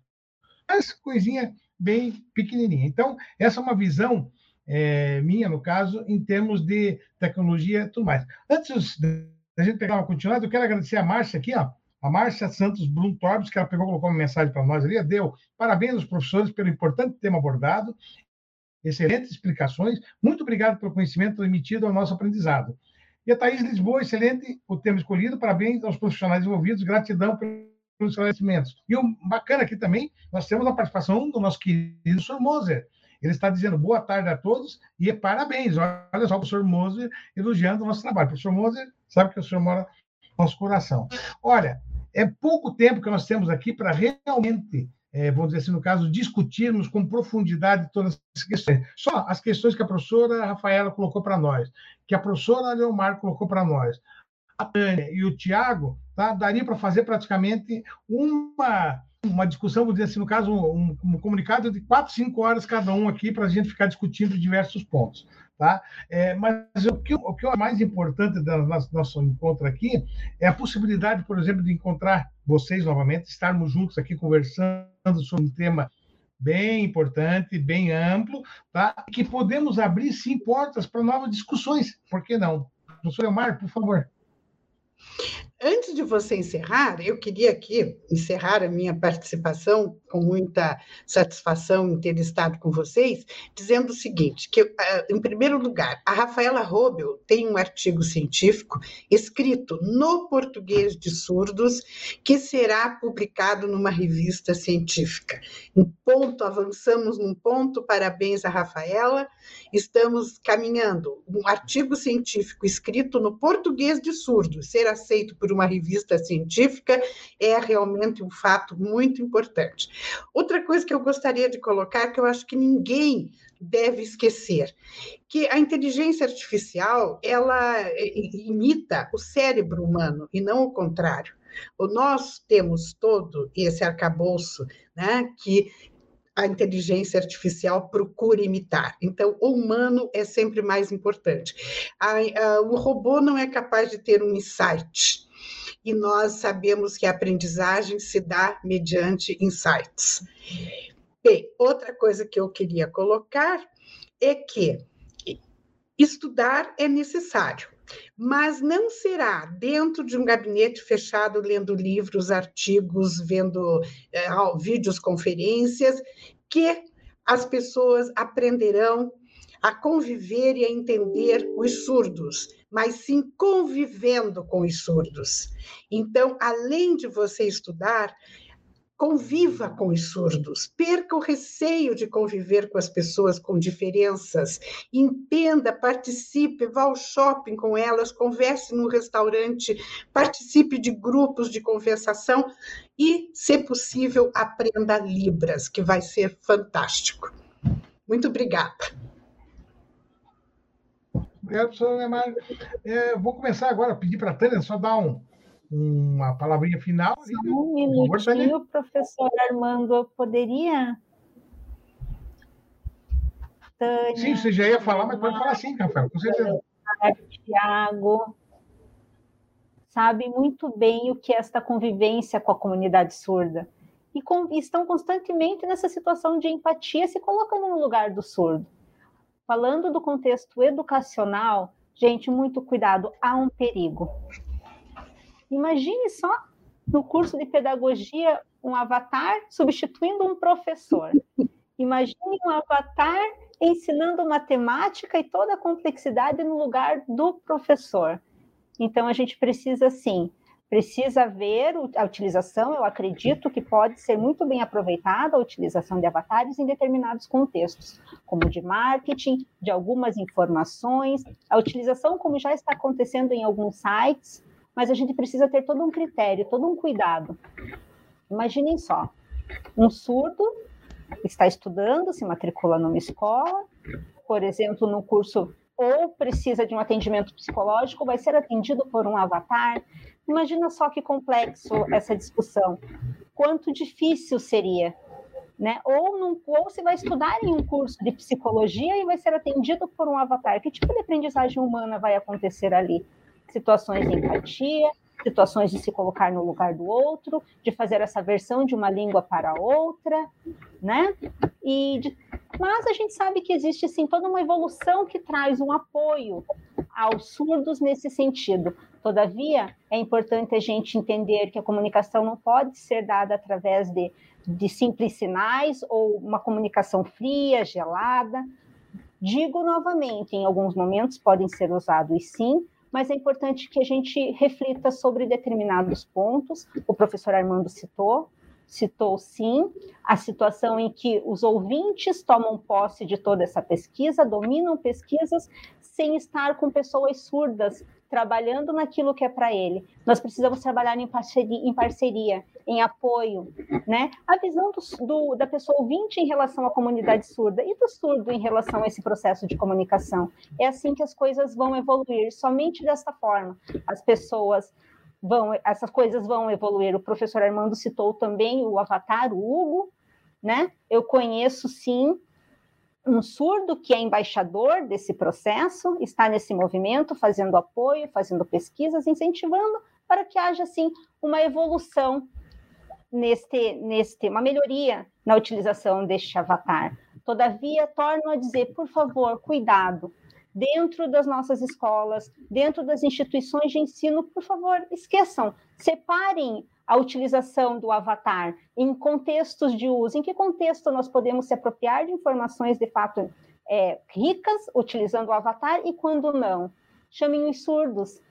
Speaker 2: Mas coisinha bem pequenininha. Então, essa é uma visão é, minha, no caso, em termos de tecnologia e tudo mais. Antes da gente pegar uma continuidade, eu quero agradecer a Márcia aqui, ó, a Márcia Santos Brum Torbes, que ela pegou colocou uma mensagem para nós ali, deu parabéns aos professores pelo importante tema abordado, excelentes explicações, muito obrigado pelo conhecimento emitido ao nosso aprendizado. E a Thaís Lisboa, excelente o tema escolhido, parabéns aos profissionais envolvidos, gratidão pelo pelos esclarecimentos. E o bacana aqui também, nós temos a participação do nosso querido Sr. Moser. Ele está dizendo boa tarde a todos e parabéns. Olha só o professor Moser elogiando o nosso trabalho. O professor Moser sabe que o senhor mora no nosso coração. Olha, é pouco tempo que nós temos aqui para realmente, é, vamos dizer assim, no caso, discutirmos com profundidade todas as questões. Só as questões que a professora Rafaela colocou para nós, que a professora Leomar colocou para nós, a Tânia e o Tiago, tá? daria para fazer praticamente uma, uma discussão, vou dizer assim, no caso, um, um comunicado de quatro, cinco horas cada um aqui para a gente ficar discutindo diversos pontos. Tá? É, mas o que, o que é mais importante do nosso, encontro aqui é a possibilidade, por exemplo, de encontrar vocês novamente, estarmos juntos aqui conversando sobre um tema bem importante, bem amplo, tá? que podemos abrir, sim, portas para novas discussões. Por que não? Professor Elmar, por favor.
Speaker 4: Antes de você encerrar, eu queria aqui encerrar a minha participação com muita satisfação em ter estado com vocês, dizendo o seguinte: que, ah, em primeiro lugar, a Rafaela Robel tem um artigo científico escrito no português de surdos que será publicado numa revista científica. Um ponto, avançamos num ponto, parabéns a Rafaela. Estamos caminhando. Um artigo científico escrito no português de surdos ser aceito por uma revista científica é realmente um fato muito importante. Outra coisa que eu gostaria de colocar, que eu acho que ninguém deve esquecer, que a inteligência artificial ela imita o cérebro humano e não o contrário. Nós temos todo esse arcabouço né, que a inteligência artificial procura imitar. Então, o humano é sempre mais importante. A, a, o robô não é capaz de ter um insight e nós sabemos que a aprendizagem se dá mediante insights. Bem, outra coisa que eu queria colocar é que estudar é necessário, mas não será dentro de um gabinete fechado, lendo livros, artigos, vendo é, vídeos, conferências, que as pessoas aprenderão a conviver e a entender os surdos, mas sim convivendo com os surdos. Então, além de você estudar, conviva com os surdos, perca o receio de conviver com as pessoas com diferenças, entenda, participe, vá ao shopping com elas, converse no restaurante, participe de grupos de conversação e, se possível, aprenda Libras, que vai ser fantástico. Muito obrigada.
Speaker 2: Obrigado, professora Neymar. É, vou começar agora a pedir para a Tânia só dar um, uma palavrinha final.
Speaker 3: Só um minutinho, professor Armando, poderia?
Speaker 2: Tânia, sim, você já ia falar, mas pode falar sim, Rafael, com certeza.
Speaker 3: Tiago, sabe muito bem o que é esta convivência com a comunidade surda. E, com, estão constantemente nessa situação de empatia, se colocando no lugar do surdo. Falando do contexto educacional, gente, muito cuidado, há um perigo. Imagine só no curso de pedagogia um avatar substituindo um professor. Imagine um avatar ensinando matemática e toda a complexidade no lugar do professor. Então a gente precisa sim, precisa ver a utilização, eu acredito que pode ser muito bem aproveitada a utilização de avatares em determinados contextos, como de marketing, de algumas informações, a utilização como já está acontecendo em alguns sites, mas a gente precisa ter todo um critério, todo um cuidado. Imaginem só, um surdo está estudando, se matricula numa escola, por exemplo, no curso ou precisa de um atendimento psicológico, vai ser atendido por um avatar. Imagina só que complexo essa discussão. Quanto difícil seria, né? Ou, num, ou você vai estudar em um curso de psicologia e vai ser atendido por um avatar. Que tipo de aprendizagem humana vai acontecer ali? situações de empatia, situações de se colocar no lugar do outro, de fazer essa versão de uma língua para outra, né? E de... mas a gente sabe que existe sim toda uma evolução que traz um apoio aos surdos nesse sentido. Todavia, é importante a gente entender que a comunicação não pode ser dada através de, de simples sinais ou uma comunicação fria, gelada. Digo novamente, em alguns momentos podem ser usados sim, mas é importante que a gente reflita sobre determinados pontos. O professor Armando citou, citou sim, a situação em que os ouvintes tomam posse de toda essa pesquisa, dominam pesquisas, sem estar com pessoas surdas trabalhando naquilo que é para ele. Nós precisamos trabalhar em parceria, em, parceria, em apoio, né? A visão do, do, da pessoa ouvinte em relação à comunidade surda e do surdo em relação a esse processo de comunicação. É assim que as coisas vão evoluir, somente desta forma. As pessoas vão, essas coisas vão evoluir. O professor Armando citou também o avatar, o Hugo, né? Eu conheço sim um surdo que é embaixador desse processo, está nesse movimento, fazendo apoio, fazendo pesquisas, incentivando para que haja, assim, uma evolução neste, neste, uma melhoria na utilização deste avatar. Todavia, torno a dizer, por favor, cuidado, dentro das nossas escolas, dentro das instituições de ensino, por favor, esqueçam, separem a utilização do avatar em contextos de uso, em que contexto nós podemos se apropriar de informações de fato é, ricas utilizando o avatar e quando não. Chamem os surdos,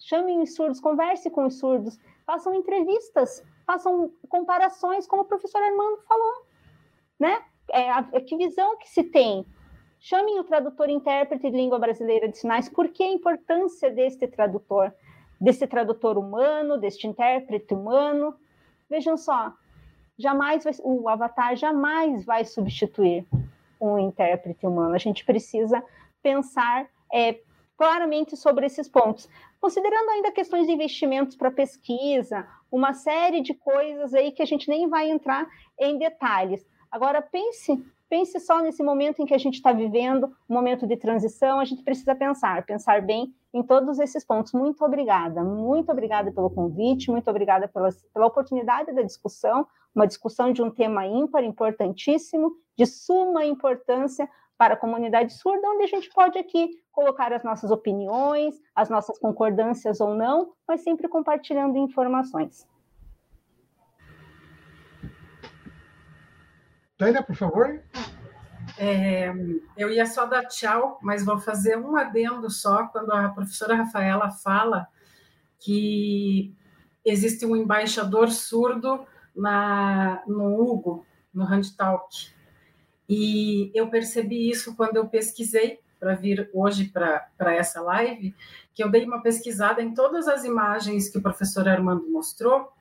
Speaker 3: chamem os surdos, converse com os surdos, façam entrevistas, façam comparações, como o professor Armando falou, né? É, a, que visão que se tem Chamem o tradutor intérprete de língua brasileira de sinais, por que a importância deste tradutor? Desse tradutor humano, deste intérprete humano. Vejam só, jamais vai, o avatar jamais vai substituir um intérprete humano. A gente precisa pensar é, claramente sobre esses pontos, considerando ainda questões de investimentos para pesquisa, uma série de coisas aí que a gente nem vai entrar em detalhes. Agora pense pense só nesse momento em que a gente está vivendo, um momento de transição, a gente precisa pensar, pensar bem em todos esses pontos. Muito obrigada, muito obrigada pelo convite, muito obrigada pela, pela oportunidade da discussão, uma discussão de um tema ímpar, importantíssimo, de suma importância para a comunidade surda, onde a gente pode aqui colocar as nossas opiniões, as nossas concordâncias ou não, mas sempre compartilhando informações.
Speaker 2: Tânia, por favor.
Speaker 5: É, eu ia só dar tchau, mas vou fazer um adendo só quando a professora Rafaela fala que existe um embaixador surdo na, no Hugo, no Handtalk. E eu percebi isso quando eu pesquisei para vir hoje para essa live, que eu dei uma pesquisada em todas as imagens que o professor Armando mostrou,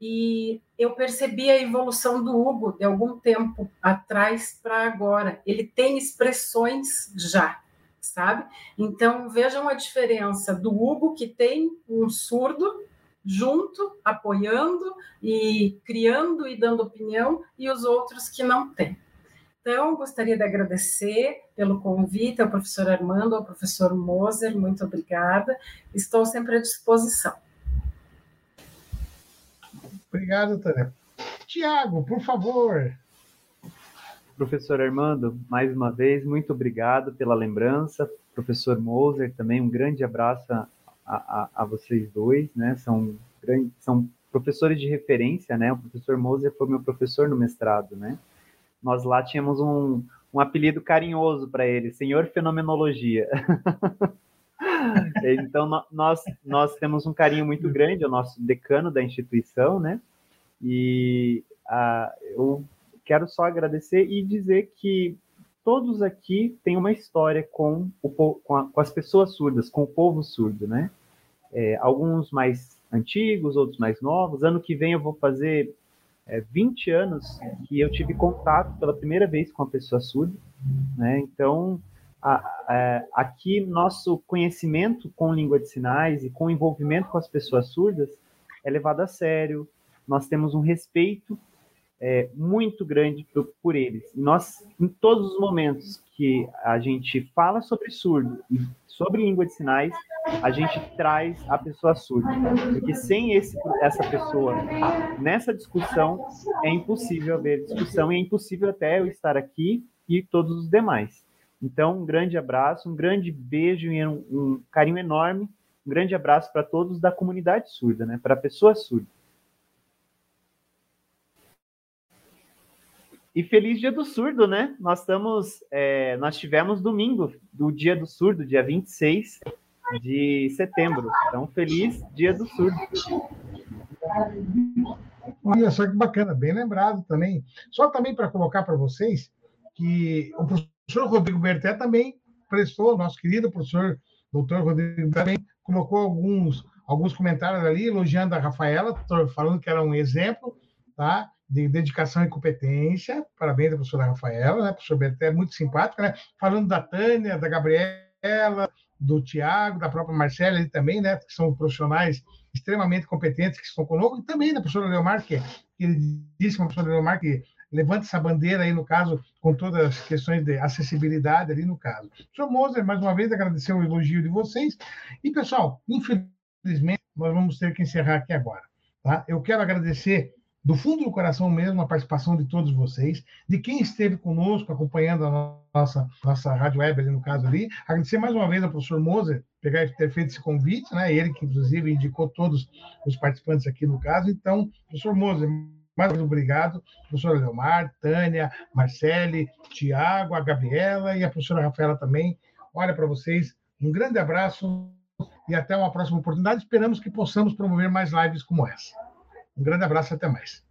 Speaker 5: e eu percebi a evolução do Hugo de algum tempo atrás para agora. Ele tem expressões já, sabe? Então vejam a diferença do Hugo que tem um surdo junto, apoiando e criando e dando opinião, e os outros que não têm. Então, gostaria de agradecer pelo convite ao professor Armando, ao professor Moser, muito obrigada. Estou sempre à disposição.
Speaker 2: Obrigado, Tânia. Tiago, por favor.
Speaker 6: Professor Armando, mais uma vez, muito obrigado pela lembrança. Professor Moser, também um grande abraço a, a, a vocês dois, né? São, são professores de referência, né? O professor Moser foi meu professor no mestrado, né? Nós lá tínhamos um, um apelido carinhoso para ele, Senhor Fenomenologia. então, nós, nós temos um carinho muito grande, é o nosso decano da instituição, né? E eu quero só agradecer e dizer que todos aqui têm uma história com, o, com, a, com as pessoas surdas, com o povo surdo, né? É, alguns mais antigos, outros mais novos. Ano que vem eu vou fazer é, 20 anos que eu tive contato pela primeira vez com a pessoa surda, né? Então, a, aqui nosso conhecimento com língua de sinais e com envolvimento com as pessoas surdas é levado a sério. Nós temos um respeito é, muito grande por, por eles. nós, em todos os momentos que a gente fala sobre surdo e sobre língua de sinais, a gente traz a pessoa surda. Porque sem esse, essa pessoa nessa discussão, é impossível haver discussão e é impossível até eu estar aqui e todos os demais. Então, um grande abraço, um grande beijo e um, um carinho enorme. Um grande abraço para todos da comunidade surda, né? para a pessoa surda. E feliz dia do surdo, né? Nós estamos, é, nós tivemos domingo do dia do surdo, dia 26 de setembro. Então, feliz dia do surdo.
Speaker 2: Olha só que bacana, bem lembrado também. Só também para colocar para vocês que o professor Rodrigo Berté também prestou, nosso querido professor doutor Rodrigo também colocou alguns, alguns comentários ali elogiando a Rafaela, falando que era um exemplo, tá? de dedicação e competência. Parabéns à professora Rafaela, né? Professor Berté é muito simpática, né? Falando da Tânia, da Gabriela, do Tiago, da própria Marcela ali também, né? Que são profissionais extremamente competentes que estão conosco, e também da professora Leomar, que ele disse que a professora Leomar que levanta essa bandeira aí, no caso, com todas as questões de acessibilidade ali no caso. Professor Moser, mais uma vez, agradecer o elogio de vocês. E, pessoal, infelizmente, nós vamos ter que encerrar aqui agora. Tá? Eu quero agradecer do fundo do coração mesmo a participação de todos vocês, de quem esteve conosco acompanhando a nossa, nossa rádio web ali no caso ali. Agradecer mais uma vez ao professor Moser pegar ter feito esse convite, né? Ele que inclusive indicou todos os participantes aqui no caso. Então, professor Moser, mais obrigado, professora Leomar, Tânia, Marcele, Tiago, a Gabriela e a professora Rafaela também. Olha para vocês, um grande abraço e até uma próxima oportunidade. Esperamos que possamos promover mais lives como essa. Um grande abraço até mais.